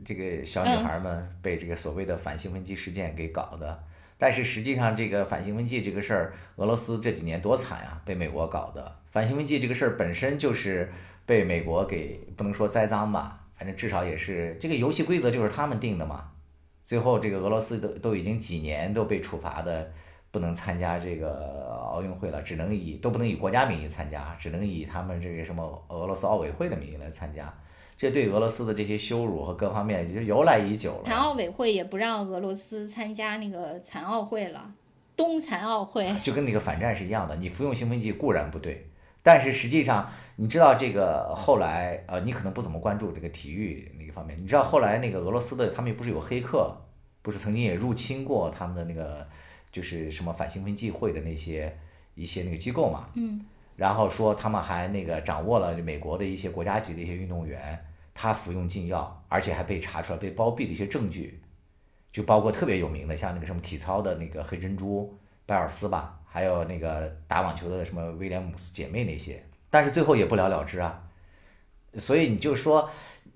Speaker 1: 这个小女孩们被这个所谓的反兴奋剂事件给搞的，但是实际上这个反兴奋剂这个事儿，俄罗斯这几年多惨啊，被美国搞的。反兴奋剂这个事儿本身就是被美国给不能说栽赃吧，反正至少也是这个游戏规则就是他们定的嘛。最后这个俄罗斯都都已经几年都被处罚的。不能参加这个奥运会了，只能以都不能以国家名义参加，只能以他们这个什么俄罗斯奥委会的名义来参加。这对俄罗斯的这些羞辱和各方面，就由来已久了。
Speaker 2: 残奥委会也不让俄罗斯参加那个残奥会了，冬残奥会
Speaker 1: 就跟那个反战是一样的。你服用兴奋剂固然不对，但是实际上你知道这个后来呃，你可能不怎么关注这个体育那个方面。你知道后来那个俄罗斯的他们不是有黑客，不是曾经也入侵过他们的那个。就是什么反兴奋剂会的那些一些那个机构嘛，
Speaker 2: 嗯，
Speaker 1: 然后说他们还那个掌握了美国的一些国家级的一些运动员，他服用禁药，而且还被查出来被包庇的一些证据，就包括特别有名的像那个什么体操的那个黑珍珠拜尔斯吧，还有那个打网球的什么威廉姆斯姐妹那些，但是最后也不了了之啊，所以你就说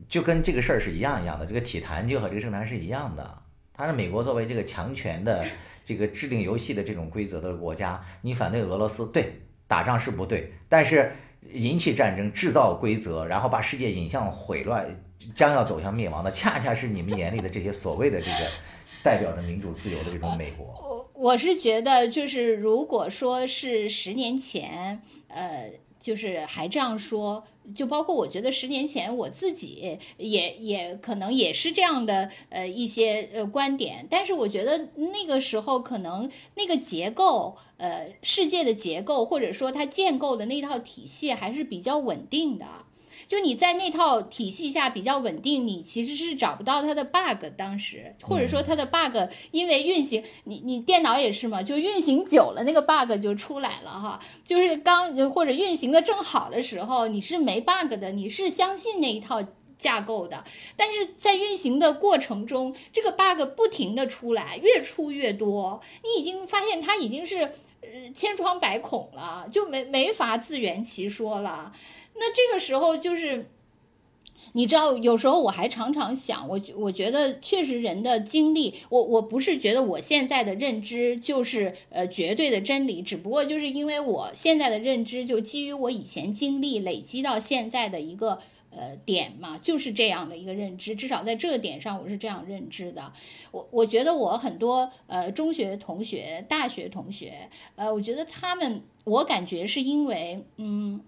Speaker 1: 就跟这个事儿是一样一样的，这个体坛就和这个政坛是一样的，他是美国作为这个强权的。这个制定游戏的这种规则的国家，你反对俄罗斯，对打仗是不对，但是引起战争、制造规则，然后把世界引向毁乱，将要走向灭亡的，恰恰是你们眼里的这些所谓的这个代表着民主自由的这种美国。
Speaker 2: 我我是觉得，就是如果说是十年前，呃。就是还这样说，就包括我觉得十年前我自己也也可能也是这样的呃一些呃观点，但是我觉得那个时候可能那个结构呃世界的结构或者说它建构的那套体系还是比较稳定的。就你在那套体系下比较稳定，你其实是找不到它的 bug。当时或者说它的 bug，因为运行，你你电脑也是嘛，就运行久了那个 bug 就出来了哈。就是刚或者运行的正好的时候，你是没 bug 的，你是相信那一套架构的。但是在运行的过程中，这个 bug 不停的出来，越出越多，你已经发现它已经是呃千疮百孔了，就没没法自圆其说了。那这个时候就是，你知道，有时候我还常常想，我我觉得确实人的经历，我我不是觉得我现在的认知就是呃绝对的真理，只不过就是因为我现在的认知就基于我以前经历累积到现在的一个呃点嘛，就是这样的一个认知，至少在这个点上我是这样认知的。我我觉得我很多呃中学同学、大学同学，呃，我觉得他们，我感觉是因为嗯。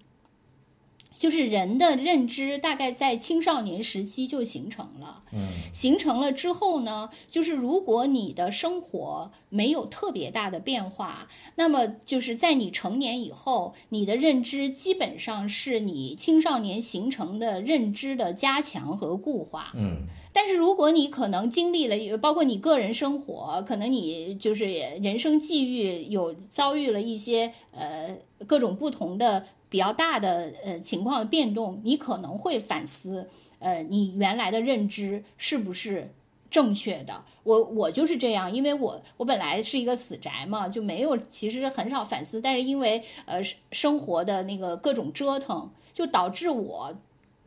Speaker 2: 就是人的认知大概在青少年时期就形成了，
Speaker 1: 嗯，
Speaker 2: 形成了之后呢，就是如果你的生活没有特别大的变化，那么就是在你成年以后，你的认知基本上是你青少年形成的认知的加强和固化，
Speaker 1: 嗯。
Speaker 2: 但是如果你可能经历了，包括你个人生活，可能你就是人生际遇有遭遇了一些呃各种不同的。比较大的呃情况的变动，你可能会反思，呃，你原来的认知是不是正确的？我我就是这样，因为我我本来是一个死宅嘛，就没有其实很少反思，但是因为呃生活的那个各种折腾，就导致我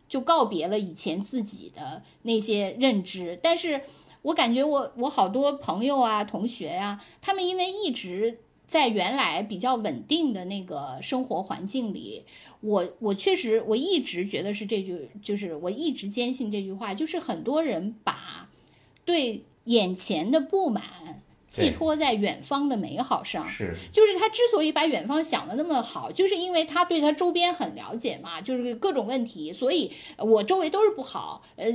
Speaker 2: 就告别了以前自己的那些认知。但是我感觉我我好多朋友啊、同学呀，他们因为一直。在原来比较稳定的那个生活环境里，我我确实我一直觉得是这句，就是我一直坚信这句话，就是很多人把对眼前的不满寄托在远方的美好上，
Speaker 1: 是，
Speaker 2: 就是他之所以把远方想的那么好，就是因为他对他周边很了解嘛，就是各种问题，所以我周围都是不好，呃。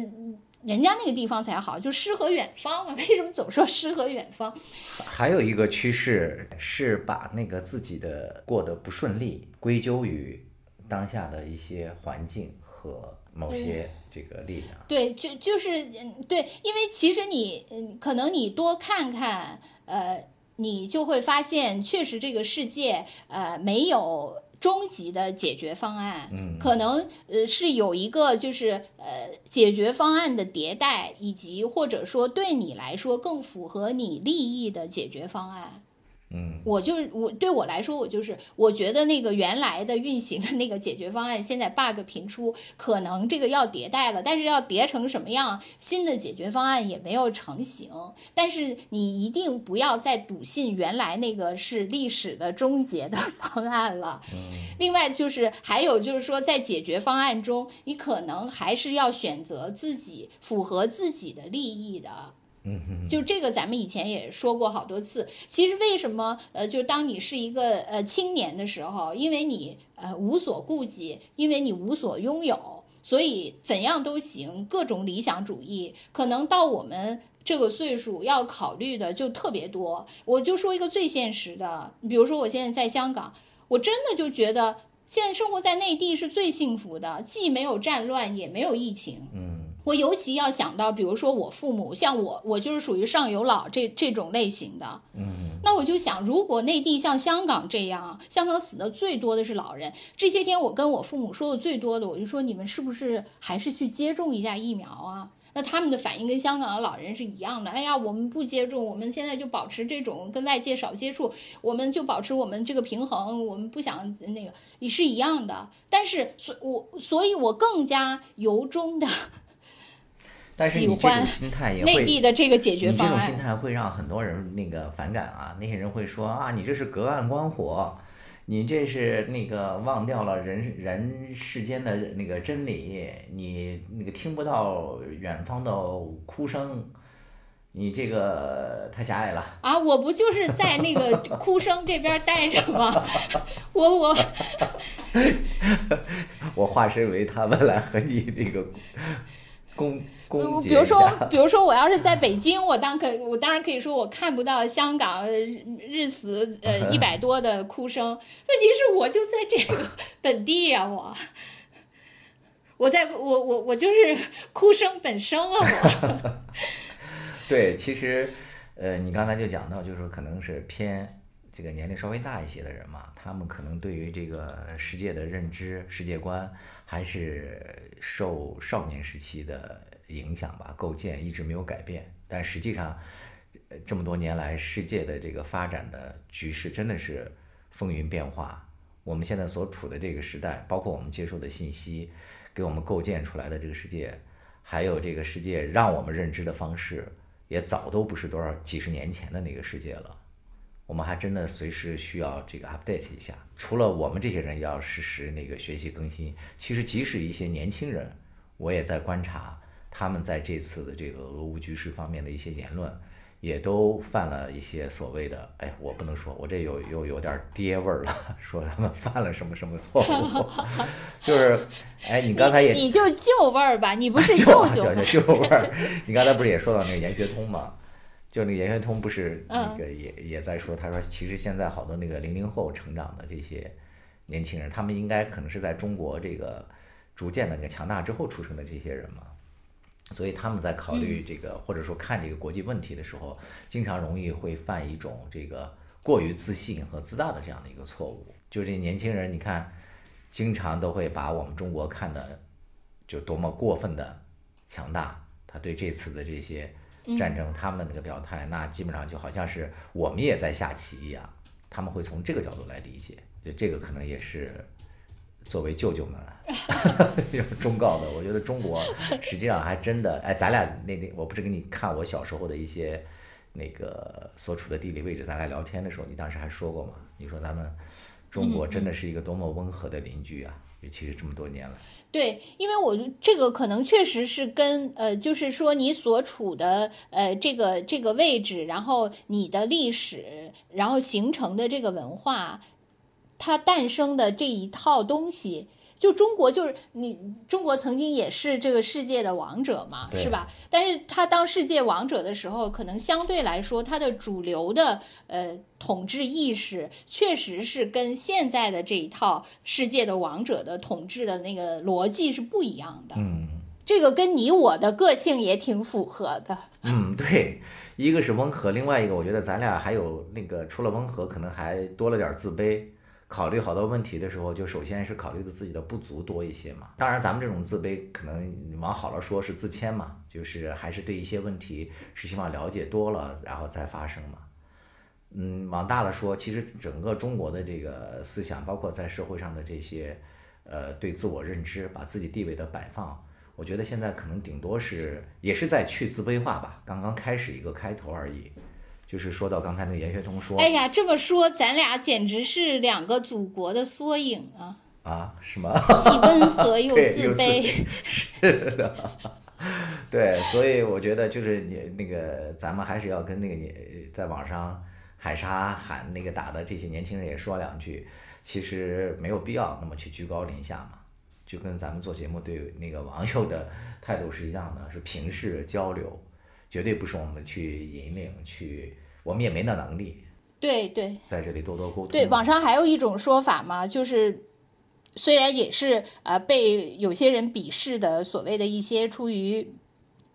Speaker 2: 人家那个地方才好，就诗和远方嘛。为什么总说诗和远方？
Speaker 1: 还有一个趋势是把那个自己的过得不顺利归咎于当下的一些环境和某些这个力量。
Speaker 2: 对，就就是嗯，对，因为其实你嗯，可能你多看看，呃，你就会发现，确实这个世界呃没有。终极的解决方案，
Speaker 1: 嗯，
Speaker 2: 可能呃是有一个就是呃解决方案的迭代，以及或者说对你来说更符合你利益的解决方案。
Speaker 1: 嗯，
Speaker 2: 我就我对我来说，我就是我觉得那个原来的运行的那个解决方案，现在 bug 频出，可能这个要迭代了，但是要叠成什么样，新的解决方案也没有成型。但是你一定不要再笃信原来那个是历史的终结的 方案了。另外就是还有就是说，在解决方案中，你可能还是要选择自己符合自己的利益的。
Speaker 1: 嗯，
Speaker 2: 就这个，咱们以前也说过好多次。其实为什么，呃，就当你是一个呃青年的时候，因为你呃无所顾忌，因为你无所拥有，所以怎样都行，各种理想主义，可能到我们这个岁数要考虑的就特别多。我就说一个最现实的，比如说我现在在香港，我真的就觉得现在生活在内地是最幸福的，既没有战乱，也没有疫情。
Speaker 1: 嗯。
Speaker 2: 我尤其要想到，比如说我父母，像我，我就是属于上有老这这种类型的。
Speaker 1: 嗯，
Speaker 2: 那我就想，如果内地像香港这样，香港死的最多的是老人。这些天我跟我父母说的最多的，我就说你们是不是还是去接种一下疫苗啊？那他们的反应跟香港的老人是一样的。哎呀，我们不接种，我们现在就保持这种跟外界少接触，我们就保持我们这个平衡，我们不想那个也是一样的。但是，所我所以，我更加由衷的。
Speaker 1: 但是你这种心态也会，
Speaker 2: 内地的这个解决
Speaker 1: 方案，你这种心态会让很多人那个反感啊。那些人会说啊，你这是隔岸观火，你这是那个忘掉了人人世间的那个真理，你那个听不到远方的哭声，你这个太狭隘了。
Speaker 2: 啊，我不就是在那个 哭声这边待着吗？我我
Speaker 1: 我化身为他们来和你那个攻攻击
Speaker 2: 比如说，比如说我要是在北京，我当可我当然可以说我看不到香港日死呃一百多的哭声。问题是我就在这个 本地呀，我我在我我我就是哭声本身啊，我。
Speaker 1: 对，其实呃，你刚才就讲到，就是说可能是偏。这个年龄稍微大一些的人嘛，他们可能对于这个世界的认知、世界观，还是受少年时期的影响吧，构建一直没有改变。但实际上，这么多年来，世界的这个发展的局势真的是风云变化。我们现在所处的这个时代，包括我们接受的信息，给我们构建出来的这个世界，还有这个世界让我们认知的方式，也早都不是多少几十年前的那个世界了。我们还真的随时需要这个 update 一下。除了我们这些人要实时那个学习更新，其实即使一些年轻人，我也在观察他们在这次的这个俄乌局势方面的一些言论，也都犯了一些所谓的，哎，我不能说，我这有又有点爹味儿了，说他们犯了什么什么错误，就是，哎，你刚才也
Speaker 2: 你就旧味儿吧，你不是
Speaker 1: 舅
Speaker 2: 舅
Speaker 1: 舅味儿，你刚才不是也说到那个研学通吗？就那个严学通不是那个也也在说，他说其实现在好多那个零零后成长的这些年轻人，他们应该可能是在中国这个逐渐的那个强大之后出生的这些人嘛，所以他们在考虑这个或者说看这个国际问题的时候，经常容易会犯一种这个过于自信和自大的这样的一个错误。就这年轻人，你看，经常都会把我们中国看的就多么过分的强大，他对这次的这些。战争，他们的那个表态，那基本上就好像是我们也在下棋一样，他们会从这个角度来理解，就这个可能也是作为舅舅们 要忠告的。我觉得中国实际上还真的，哎，咱俩那那，我不是给你看我小时候的一些那个所处的地理位置，咱俩聊天的时候，你当时还说过嘛？你说咱们中国真的是一个多么温和的邻居啊！尤其是这么多年了，
Speaker 2: 对，因为我这个可能确实是跟呃，就是说你所处的呃这个这个位置，然后你的历史，然后形成的这个文化，它诞生的这一套东西。就中国就是你，中国曾经也是这个世界的王者嘛，是吧？但是他当世界王者的时候，可能相对来说，它的主流的呃统治意识确实是跟现在的这一套世界的王者的统治的那个逻辑是不一样的。
Speaker 1: 嗯，
Speaker 2: 这个跟你我的个性也挺符合的。
Speaker 1: 嗯，对，一个是温和，另外一个我觉得咱俩还有那个除了温和，可能还多了点自卑。考虑好多问题的时候，就首先是考虑的自己的不足多一些嘛。当然，咱们这种自卑，可能往好了说是自谦嘛，就是还是对一些问题是希望了解多了，然后再发生嘛。嗯，往大了说，其实整个中国的这个思想，包括在社会上的这些，呃，对自我认知、把自己地位的摆放，我觉得现在可能顶多是也是在去自卑化吧，刚刚开始一个开头而已。就是说到刚才那个严学通说，
Speaker 2: 哎呀，这么说咱俩简直是两个祖国的缩影啊！
Speaker 1: 啊，是吗？
Speaker 2: 既温和又 自卑，
Speaker 1: 是的，对，所以我觉得就是你那个，咱们还是要跟那个你在网上喊杀喊那个打的这些年轻人也说两句，其实没有必要那么去居高临下嘛，就跟咱们做节目对那个网友的态度是一样的，是平视交流。绝对不是我们去引领，去我们也没那能力。
Speaker 2: 对对，
Speaker 1: 在这里多多沟通。
Speaker 2: 对，网上还有一种说法嘛，就是虽然也是呃被有些人鄙视的，所谓的一些出于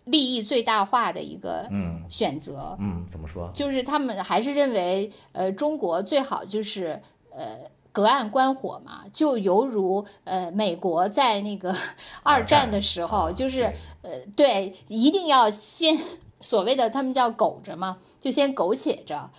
Speaker 2: 利益最大化的一个
Speaker 1: 嗯
Speaker 2: 选择。
Speaker 1: 嗯，怎么说？
Speaker 2: 就是他们还是认为，呃，中国最好就是呃隔岸观火嘛，就犹如呃美国在那个二战的时候，就是呃对，一定要先。所谓的他们叫苟着嘛，就先苟且着，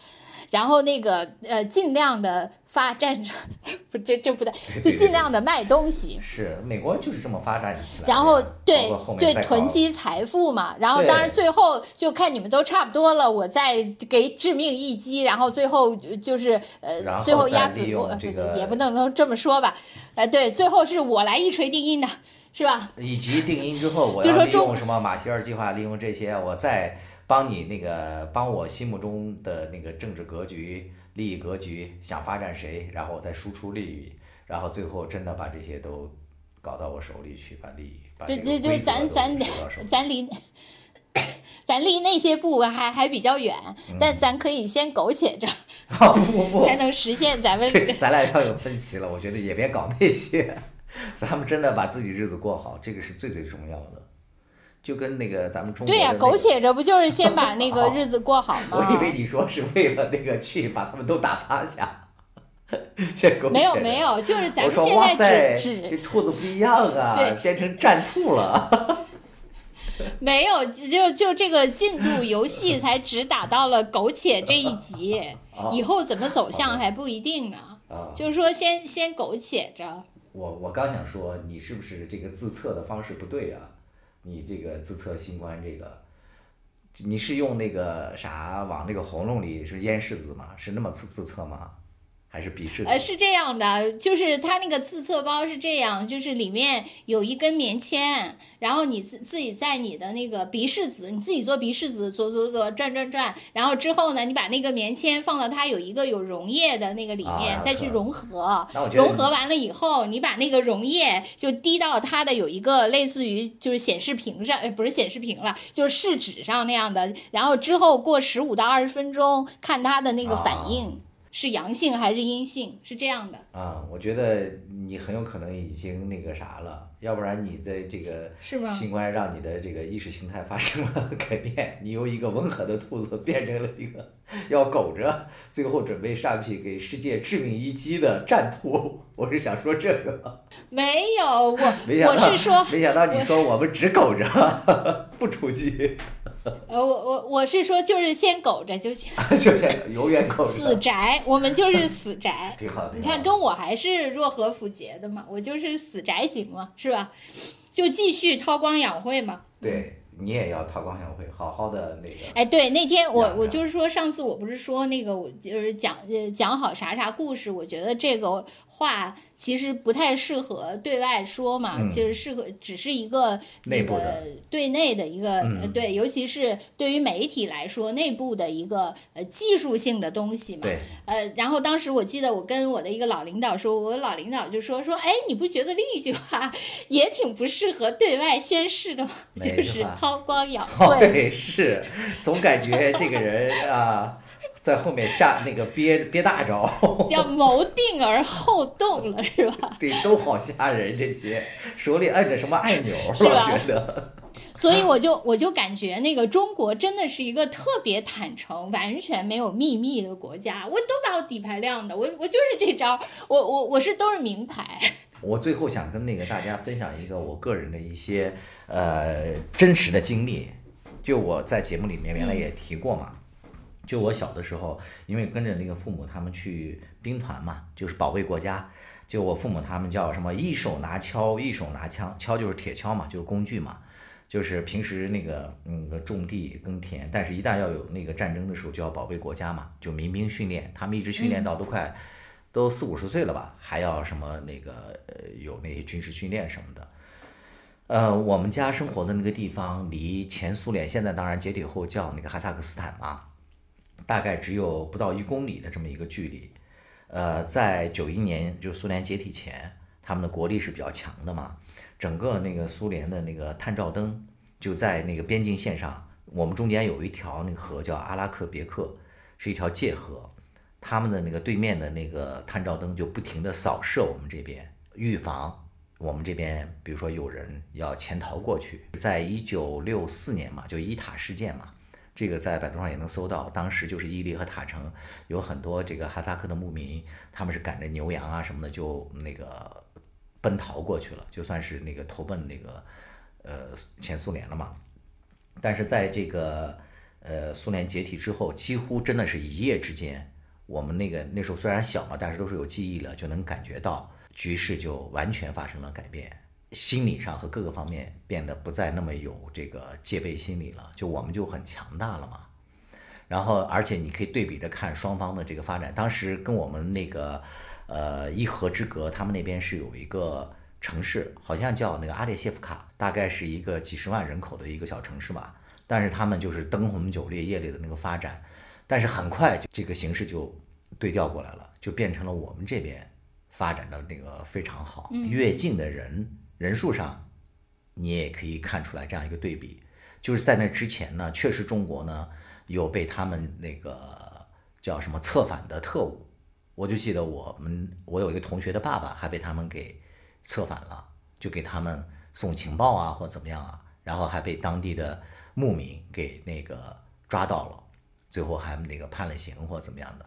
Speaker 2: 然后那个呃尽量的发展，不这这不对，就尽量的卖东西。
Speaker 1: 是美国就是这么发展起来的。
Speaker 2: 然后对
Speaker 1: 后
Speaker 2: 对囤积财富嘛，然后当然最后就看你们都差不多了，我再给致命一击，然后最后呃就是呃最后压死我，
Speaker 1: 用这个
Speaker 2: 也不能能这么说吧，哎对，最后是我来一锤定音的，是吧？
Speaker 1: 以及定音之后，我
Speaker 2: 就说中
Speaker 1: 要利用什么马歇尔计划，利用这些，我再帮你那个帮我心目中的那个政治格局、利益格局，想发展谁，然后我再输出利益，然后最后真的把这些都搞到我手里去，把利益把这个
Speaker 2: 对对对，咱咱咱离咱离那些步还还比较远，
Speaker 1: 嗯。
Speaker 2: 但咱可以先苟且着，
Speaker 1: 啊不不不，
Speaker 2: 才能实现咱们
Speaker 1: 对，咱俩要有分歧了，我觉得也别搞那些，咱们真的把自己日子过好，这个是最最重要的。就跟那个咱们中国
Speaker 2: 对呀、苟且着不就是先把那个
Speaker 1: 哦
Speaker 2: 日子过好吗？
Speaker 1: 我以为你说是为了那个去把他们都打趴下，
Speaker 2: 没有没有，就是咱们现，在只只
Speaker 1: 这兔子不一样啊
Speaker 2: 对，
Speaker 1: 变成战兔了。
Speaker 2: 没有，就就这个进度游戏才只打到了苟且这一集，
Speaker 1: 哦
Speaker 2: 以后怎么走向还不一定呢。
Speaker 1: 啊，
Speaker 2: 就是说先先苟且着，
Speaker 1: 我我刚想说，你是不是这个自测的方式不对啊？你这个自测新冠这个，你是用那个啥往那个喉咙里是咽拭子吗？是那么自自测吗？还是鼻拭子？
Speaker 2: 呃，是这样的，就是它那个自测包是这样，就是里面有一根棉签，然后你自自己在你的那个鼻拭子，你自己做鼻拭子，左左左转转转，然后之后呢，你把那个棉签放到它有一个有溶液的那个里面，再去融合。融合完了以后，你把那个溶液就滴到它的有一个类似于就是显示屏上，呃，不是显示屏了，就是试纸上那样的。然后之后过十五到二十分钟，看它的那个
Speaker 1: 啊
Speaker 2: 反应、是阳性还是阴性，是这样的，
Speaker 1: 啊，我觉得你很有可能已经那个啥了，要不然你的这个
Speaker 2: 是吗？
Speaker 1: 新冠让你的这个意识形态发生了 改变，你由一个温和的兔子变成了一个 要苟着，最后准备上去给世界致命一击的战兔。我是想说这个，
Speaker 2: 没有，我
Speaker 1: 没想到
Speaker 2: 我是说，
Speaker 1: 没想到你说我们只苟着不出击，
Speaker 2: 呃，我我我是说，就是先苟着就行，
Speaker 1: 就是永远苟着死，
Speaker 2: 宅，我们就是死宅。
Speaker 1: 挺好。挺
Speaker 2: 你看，跟我还是若合符节的嘛，我就是死宅型嘛，是吧？就继续韬光养晦嘛。
Speaker 1: 对你也要韬光养晦，好好的那个。
Speaker 2: 哎，对，那天我我就是说，上次我不是说那个，我就是讲呃讲好啥啥故事，我觉得这个话其实不太适合对外说嘛，
Speaker 1: 嗯
Speaker 2: 就是适合只是一个
Speaker 1: 内部的
Speaker 2: 那个对内的一个、呃
Speaker 1: 嗯
Speaker 2: 对，尤其是对于媒体来说，内部的一个呃技术性的东西嘛。
Speaker 1: 对，
Speaker 2: 呃，然后当时我记得我跟我的一个老领导说，我老领导就说说，哎，你不觉得另一句话也挺不适合对外宣誓的吗？就是韬光养
Speaker 1: 哦，
Speaker 2: 晦。
Speaker 1: 对，是，总感觉这个人啊，在后面下那个憋 憋大招，
Speaker 2: 叫谋定而后动了，是吧？
Speaker 1: 对，都好吓人。这些手里摁着什么按钮，我觉得。
Speaker 2: 所以我就我就感觉那个中国真的是一个特别坦诚、完全没有秘密的国家。我都把我底牌亮的，我我就是这招，我我我是都是名牌。
Speaker 1: 我最后想跟那个大家分享一个我个人的一些呃真实的经历，就我在节目里面原来也提过嘛。就我小的时候，因为跟着那个父母他们去兵团嘛，就是保卫国家。就我父母他们叫什么一手拿锹，一手拿枪，锹就是铁锹嘛，就是工具嘛。就是平时那个嗯种地耕田，但是一旦要有那个战争的时候，就要保卫国家嘛，就民兵训练，他们一直训练到都快、都四五十岁了吧，还要什么那个呃有那些军事训练什么的。呃，我们家生活的那个地方离前苏联，现在当然解体后叫那个哈萨克斯坦嘛，大概只有不到一公里的这么一个距离。呃，在九一年就苏联解体前，他们的国力是比较强的嘛，整个那个苏联的那个探照灯就在那个边境线上，我们中间有一条那个河叫阿拉克别克，是一条界河，他们的那个对面的那个探照灯就不停地扫射我们这边，预防我们这边比如说有人要潜逃过去。在一九六四年嘛，就伊塔事件嘛。这个在百度上也能搜到，当时就是伊犁和塔城有很多这个哈萨克的牧民，他们是赶着牛羊啊什么的就那个奔逃过去了，就算是那个投奔那个呃前苏联了嘛。但是在这个呃苏联解体之后，几乎真的是一夜之间，我们那个那时候虽然小嘛，但是都是有记忆了，就能感觉到局势就完全发生了改变，心理上和各个方面变得不再那么有这个戒备心理了，就我们就很强大了嘛。然后，而且你可以对比着看双方的这个发展。当时跟我们那个，呃，一河之隔，他们那边是有一个城市，好像叫那个阿列谢夫卡，大概是一个几十万人口的一个小城市吧。但是他们就是灯红酒绿、夜里的那个发展，但是很快这个形势就对调过来了，就变成了我们这边发展的那个非常好。越近的人人数上，你也可以看出来这样一个对比。就是在那之前呢，确实中国呢。有被他们那个叫什么策反的特务，我就记得我们我有一个同学的爸爸还被他们给策反了，就给他们送情报啊或怎么样啊，然后还被当地的牧民给那个抓到了，最后还那个判了刑或怎么样的。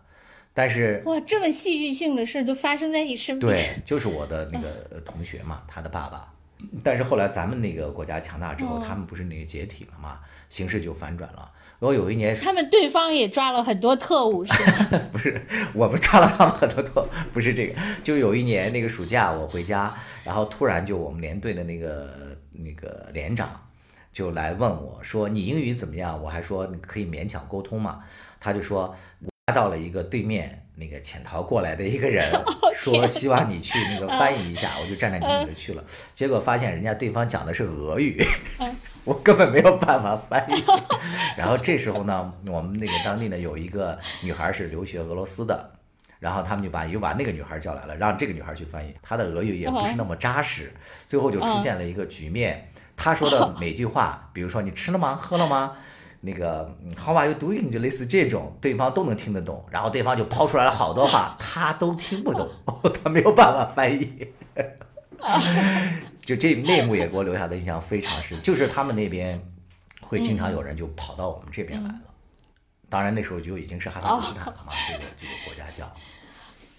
Speaker 1: 但是
Speaker 2: 哇，这么戏剧性的事都发生在你身边。
Speaker 1: 对，就是我的那个同学嘛，他的爸爸。但是后来咱们那个国家强大之后，他们不是那个解体了嘛，形势就反转了。然后有一年，
Speaker 2: 他们对方也抓了很多特务，是
Speaker 1: 吗？不是，我们抓了他们很多特，不是这个。就有一年那个暑假，我回家，然后突然就我们连队的那个那个连长就来问我说：“你英语怎么样？”我还说你可以勉强沟通嘛。他就说。到了一个对面那个潜逃过来的一个人 说希望你去那个翻译一下，我就战战兢兢的去了。结果发现人家对方讲的是俄语，我根本没有办法翻译。然后这时候呢，我们那个当地呢有一个女孩是留学俄罗斯的，然后他们就把又把那个女孩叫来了，让这个女孩去翻译。她的俄语也不是那么扎实，最后就出现了一个局面。她说的每句话，比如说你吃了吗？喝了吗？那个 How are you doing？就类似这种，对方都能听得懂，然后对方就抛出来了好多话，他都听不懂，他没有办法翻译。就这内幕也给我留下的印象非常深，就是他们那边会经常有人就跑到我们这边来了，当然那时候就已经是哈萨克斯坦了嘛，这个这个国家叫。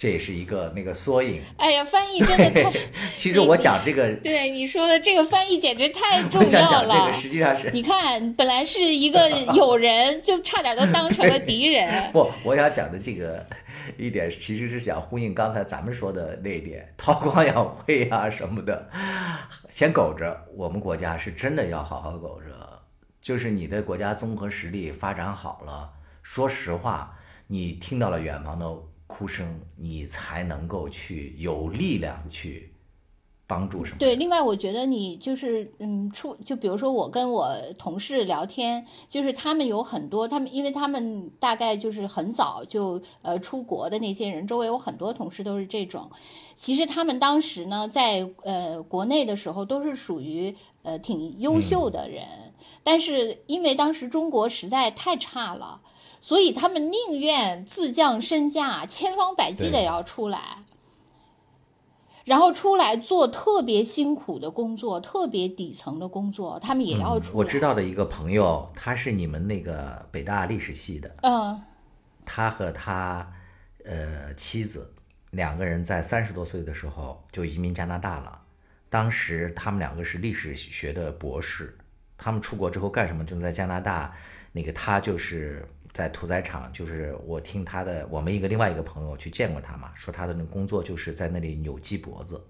Speaker 1: 这也是一个那个缩影。
Speaker 2: 哎呀，翻译真的太……
Speaker 1: 其实我讲这个，
Speaker 2: 对你说的这个翻译简直太重要了。
Speaker 1: 我想讲这个，实际上是
Speaker 2: 你看，本来是一个友人，就差点都当成了 敌人。
Speaker 1: 不，我想讲的这个一点，其实是想呼应刚才咱们说的那一点，韬光养晦啊什么的，先苟着。我们国家是真的要好好苟着，就是你的国家综合实力发展好了，说实话，你听到了远方的。哭声，你才能够去有力量去帮助什么？
Speaker 2: 对，另外我觉得你就是嗯，出就比如说我跟我同事聊天，就是他们有很多，他们因为他们大概就是很早就呃出国的那些人，周围有很多同事都是这种。其实他们当时呢，在呃国内的时候都是属于呃挺优秀的人，但是因为当时中国实在太差了。所以他们宁愿自降身价，千方百计的要出来，然后出来做特别辛苦的工作，特别底层的工作，他们也要出来。
Speaker 1: 我知道的一个朋友，他是你们那个北大历史系的，
Speaker 2: 嗯，
Speaker 1: 他和他呃妻子两个人在三十多岁的时候就移民加拿大了，当时他们两个是历史学的博士，他们出国之后干什么？就在加拿大，那个他就是。在屠宰场，就是我听他的，我们一个另外一个朋友去见过他嘛，说他的那个工作就是在那里扭鸡脖子，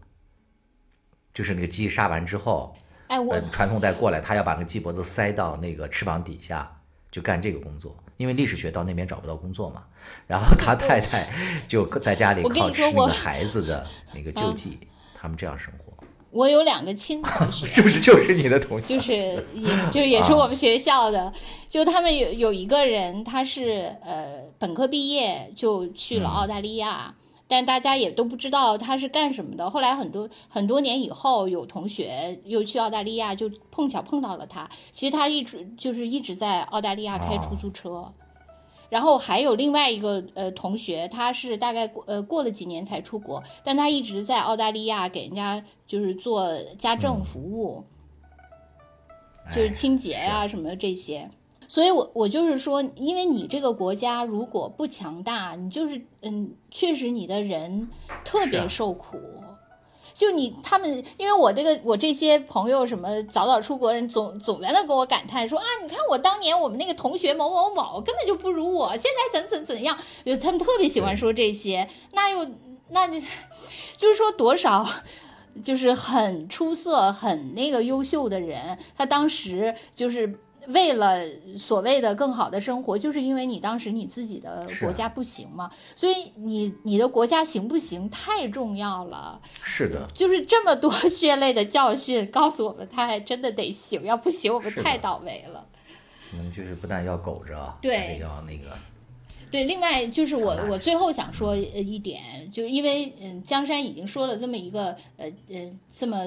Speaker 1: 就是那个鸡杀完之后，
Speaker 2: 哎，我
Speaker 1: 传送带过来，他要把那个鸡脖子塞到那个翅膀底下，就干这个工作。因为历史学到那边找不到工作嘛，然后他太太就在家里靠吃那个孩子的那个 救济，他们这样生活。
Speaker 2: 我有两个亲同学，
Speaker 1: 是不是就是你的同学？
Speaker 2: 就是，也就是也是我们学校的。就他们有有一个人，他是呃本科毕业就去了澳大利亚，但大家也都不知道他是干什么的。后来很多很多年以后，有同学又去澳大利亚，就碰巧碰到了他。其实他一直就是一直在澳大利亚开出租车。然后还有另外一个呃同学，他是大概过呃过了几年才出国，但他一直在澳大利亚给人家就是做家政服务，就是清洁啊什么这些。所以我我就是说，因为你这个国家如果不强大，你就是嗯，确实你的人特别受苦。就你他们，因为我这个我这些朋友什么早早出国人，总总在那跟我感叹说啊，你看我当年我们那个同学某某某根本就不如我，现在怎怎怎样，就他们特别喜欢说这些，那又那就就是说多少。就是很出色、很那个优秀的人，他当时就是为了所谓的更好的生活，就是因为你当时你自己的国家不行嘛，所以你你的国家行不行太重要了。
Speaker 1: 是的，
Speaker 2: 就是这么多血泪的教训告诉我们，他还真的得行，要不行我们太倒霉了。
Speaker 1: 嗯，就是不但要苟着，
Speaker 2: 对，
Speaker 1: 要那个。
Speaker 2: 对，另外就是我我最后想说一点，就是因为嗯，江山已经说了这么一个呃呃这么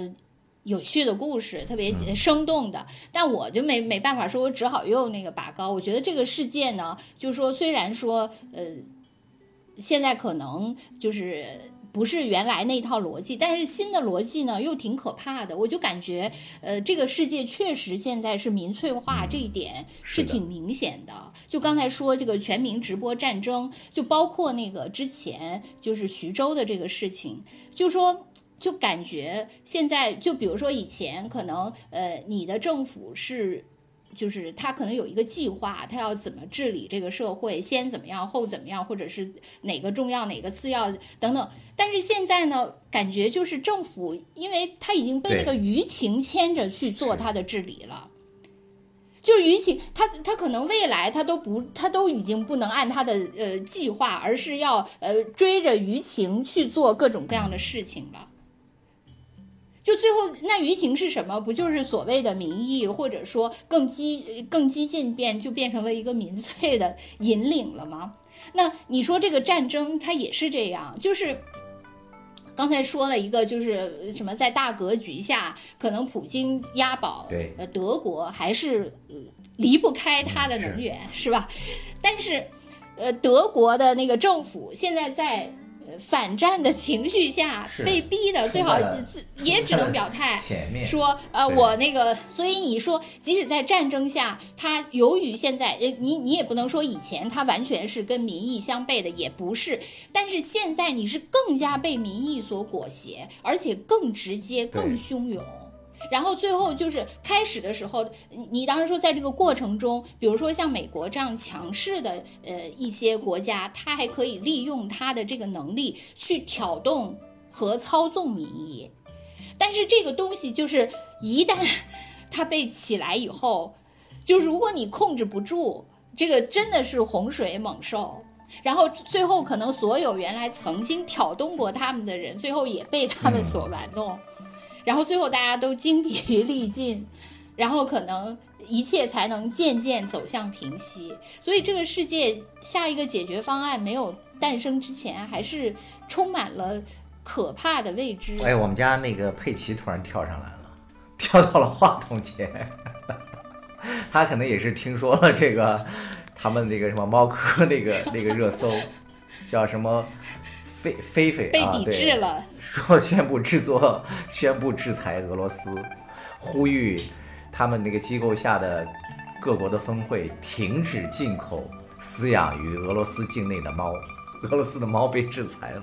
Speaker 2: 有趣的故事，特别生动的，但我就没没办法说，我只好用那个拔高。我觉得这个世界呢，就是说虽然说呃现在可能就是。不是原来那套逻辑，但是新的逻辑呢又挺可怕的。我就感觉，呃，这个世界确实现在是民粹化，这一点是挺明显的。就刚才说这个全民直播战争，就包括那个之前就是徐州的这个事情，就说就感觉现在就比如说以前可能呃你的政府是。就是他可能有一个计划，他要怎么治理这个社会，先怎么样，后怎么样，或者是哪个重要，哪个次要等等。但是现在呢，感觉就是政府，因为他已经被那个舆情牵着去做他的治理了，就是舆情，他他可能未来他都不，他都已经不能按他的呃计划，而是要呃追着舆情去做各种各样的事情了。就最后那舆情是什么？不就是所谓的民意，或者说更激更激进变，就变成了一个民粹的引领了吗？那你说这个战争它也是这样，就是刚才说了一个，就是什么在大格局下，可能普京押宝，
Speaker 1: 对，
Speaker 2: 呃，德国还是离不开它的能源，是吧？但是，呃，德国的那个政府现在在。反战的情绪下被逼的，最好也只能表态，说呃我那个，所以你说即使在战争下，他由于现在呃你你也不能说以前他完全是跟民意相悖的，也不是，但是现在你是更加被民意所裹挟，而且更直接、更汹涌。然后最后就是开始的时候，你你当时说在这个过程中，比如说像美国这样强势的呃一些国家，它还可以利用它的这个能力去挑动和操纵民意。但是这个东西就是一旦它被起来以后，就如果你控制不住，这个真的是洪水猛兽。然后最后可能所有原来曾经挑动过他们的人，最后也被他们所玩弄。然后最后大家都精疲力尽，然后可能一切才能渐渐走向平息。所以这个世界下一个解决方案没有诞生之前，还是充满了可怕的未知。
Speaker 1: 哎，我们家那个佩奇突然跳上来了，跳到了话筒前，他可能也是听说了这个他们那个什么猫科那个那个热搜，叫什么？菲菲菲啊，对，说宣布制作，宣布制裁俄罗斯，呼吁他们那个机构下的各国的峰会停止进口饲养于俄罗斯境内的猫。俄罗斯的猫被制裁了，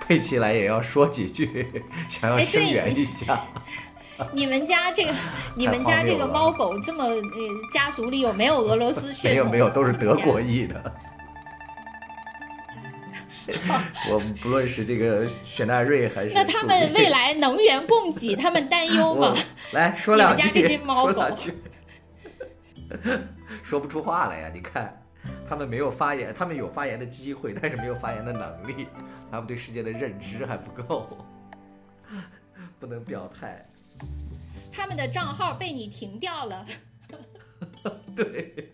Speaker 1: 佩奇来也要说几句，想要声援一下。
Speaker 2: 你们家这个，你们家这个猫狗这么呃，家族里有没有俄罗斯血统？
Speaker 1: 没有没有，都是德国裔的。我不论是这个雪纳瑞还是
Speaker 2: 那他们未来能源供给，他们担忧吗？
Speaker 1: 来说两句，
Speaker 2: 你们家这些猫狗，
Speaker 1: 说不出话来呀！你看，他们没有发言，他们有发言的机会，但是没有发言的能力，他们对世界的认知还不够，不能表态。
Speaker 2: 他们的账号被你停掉了。
Speaker 1: 对。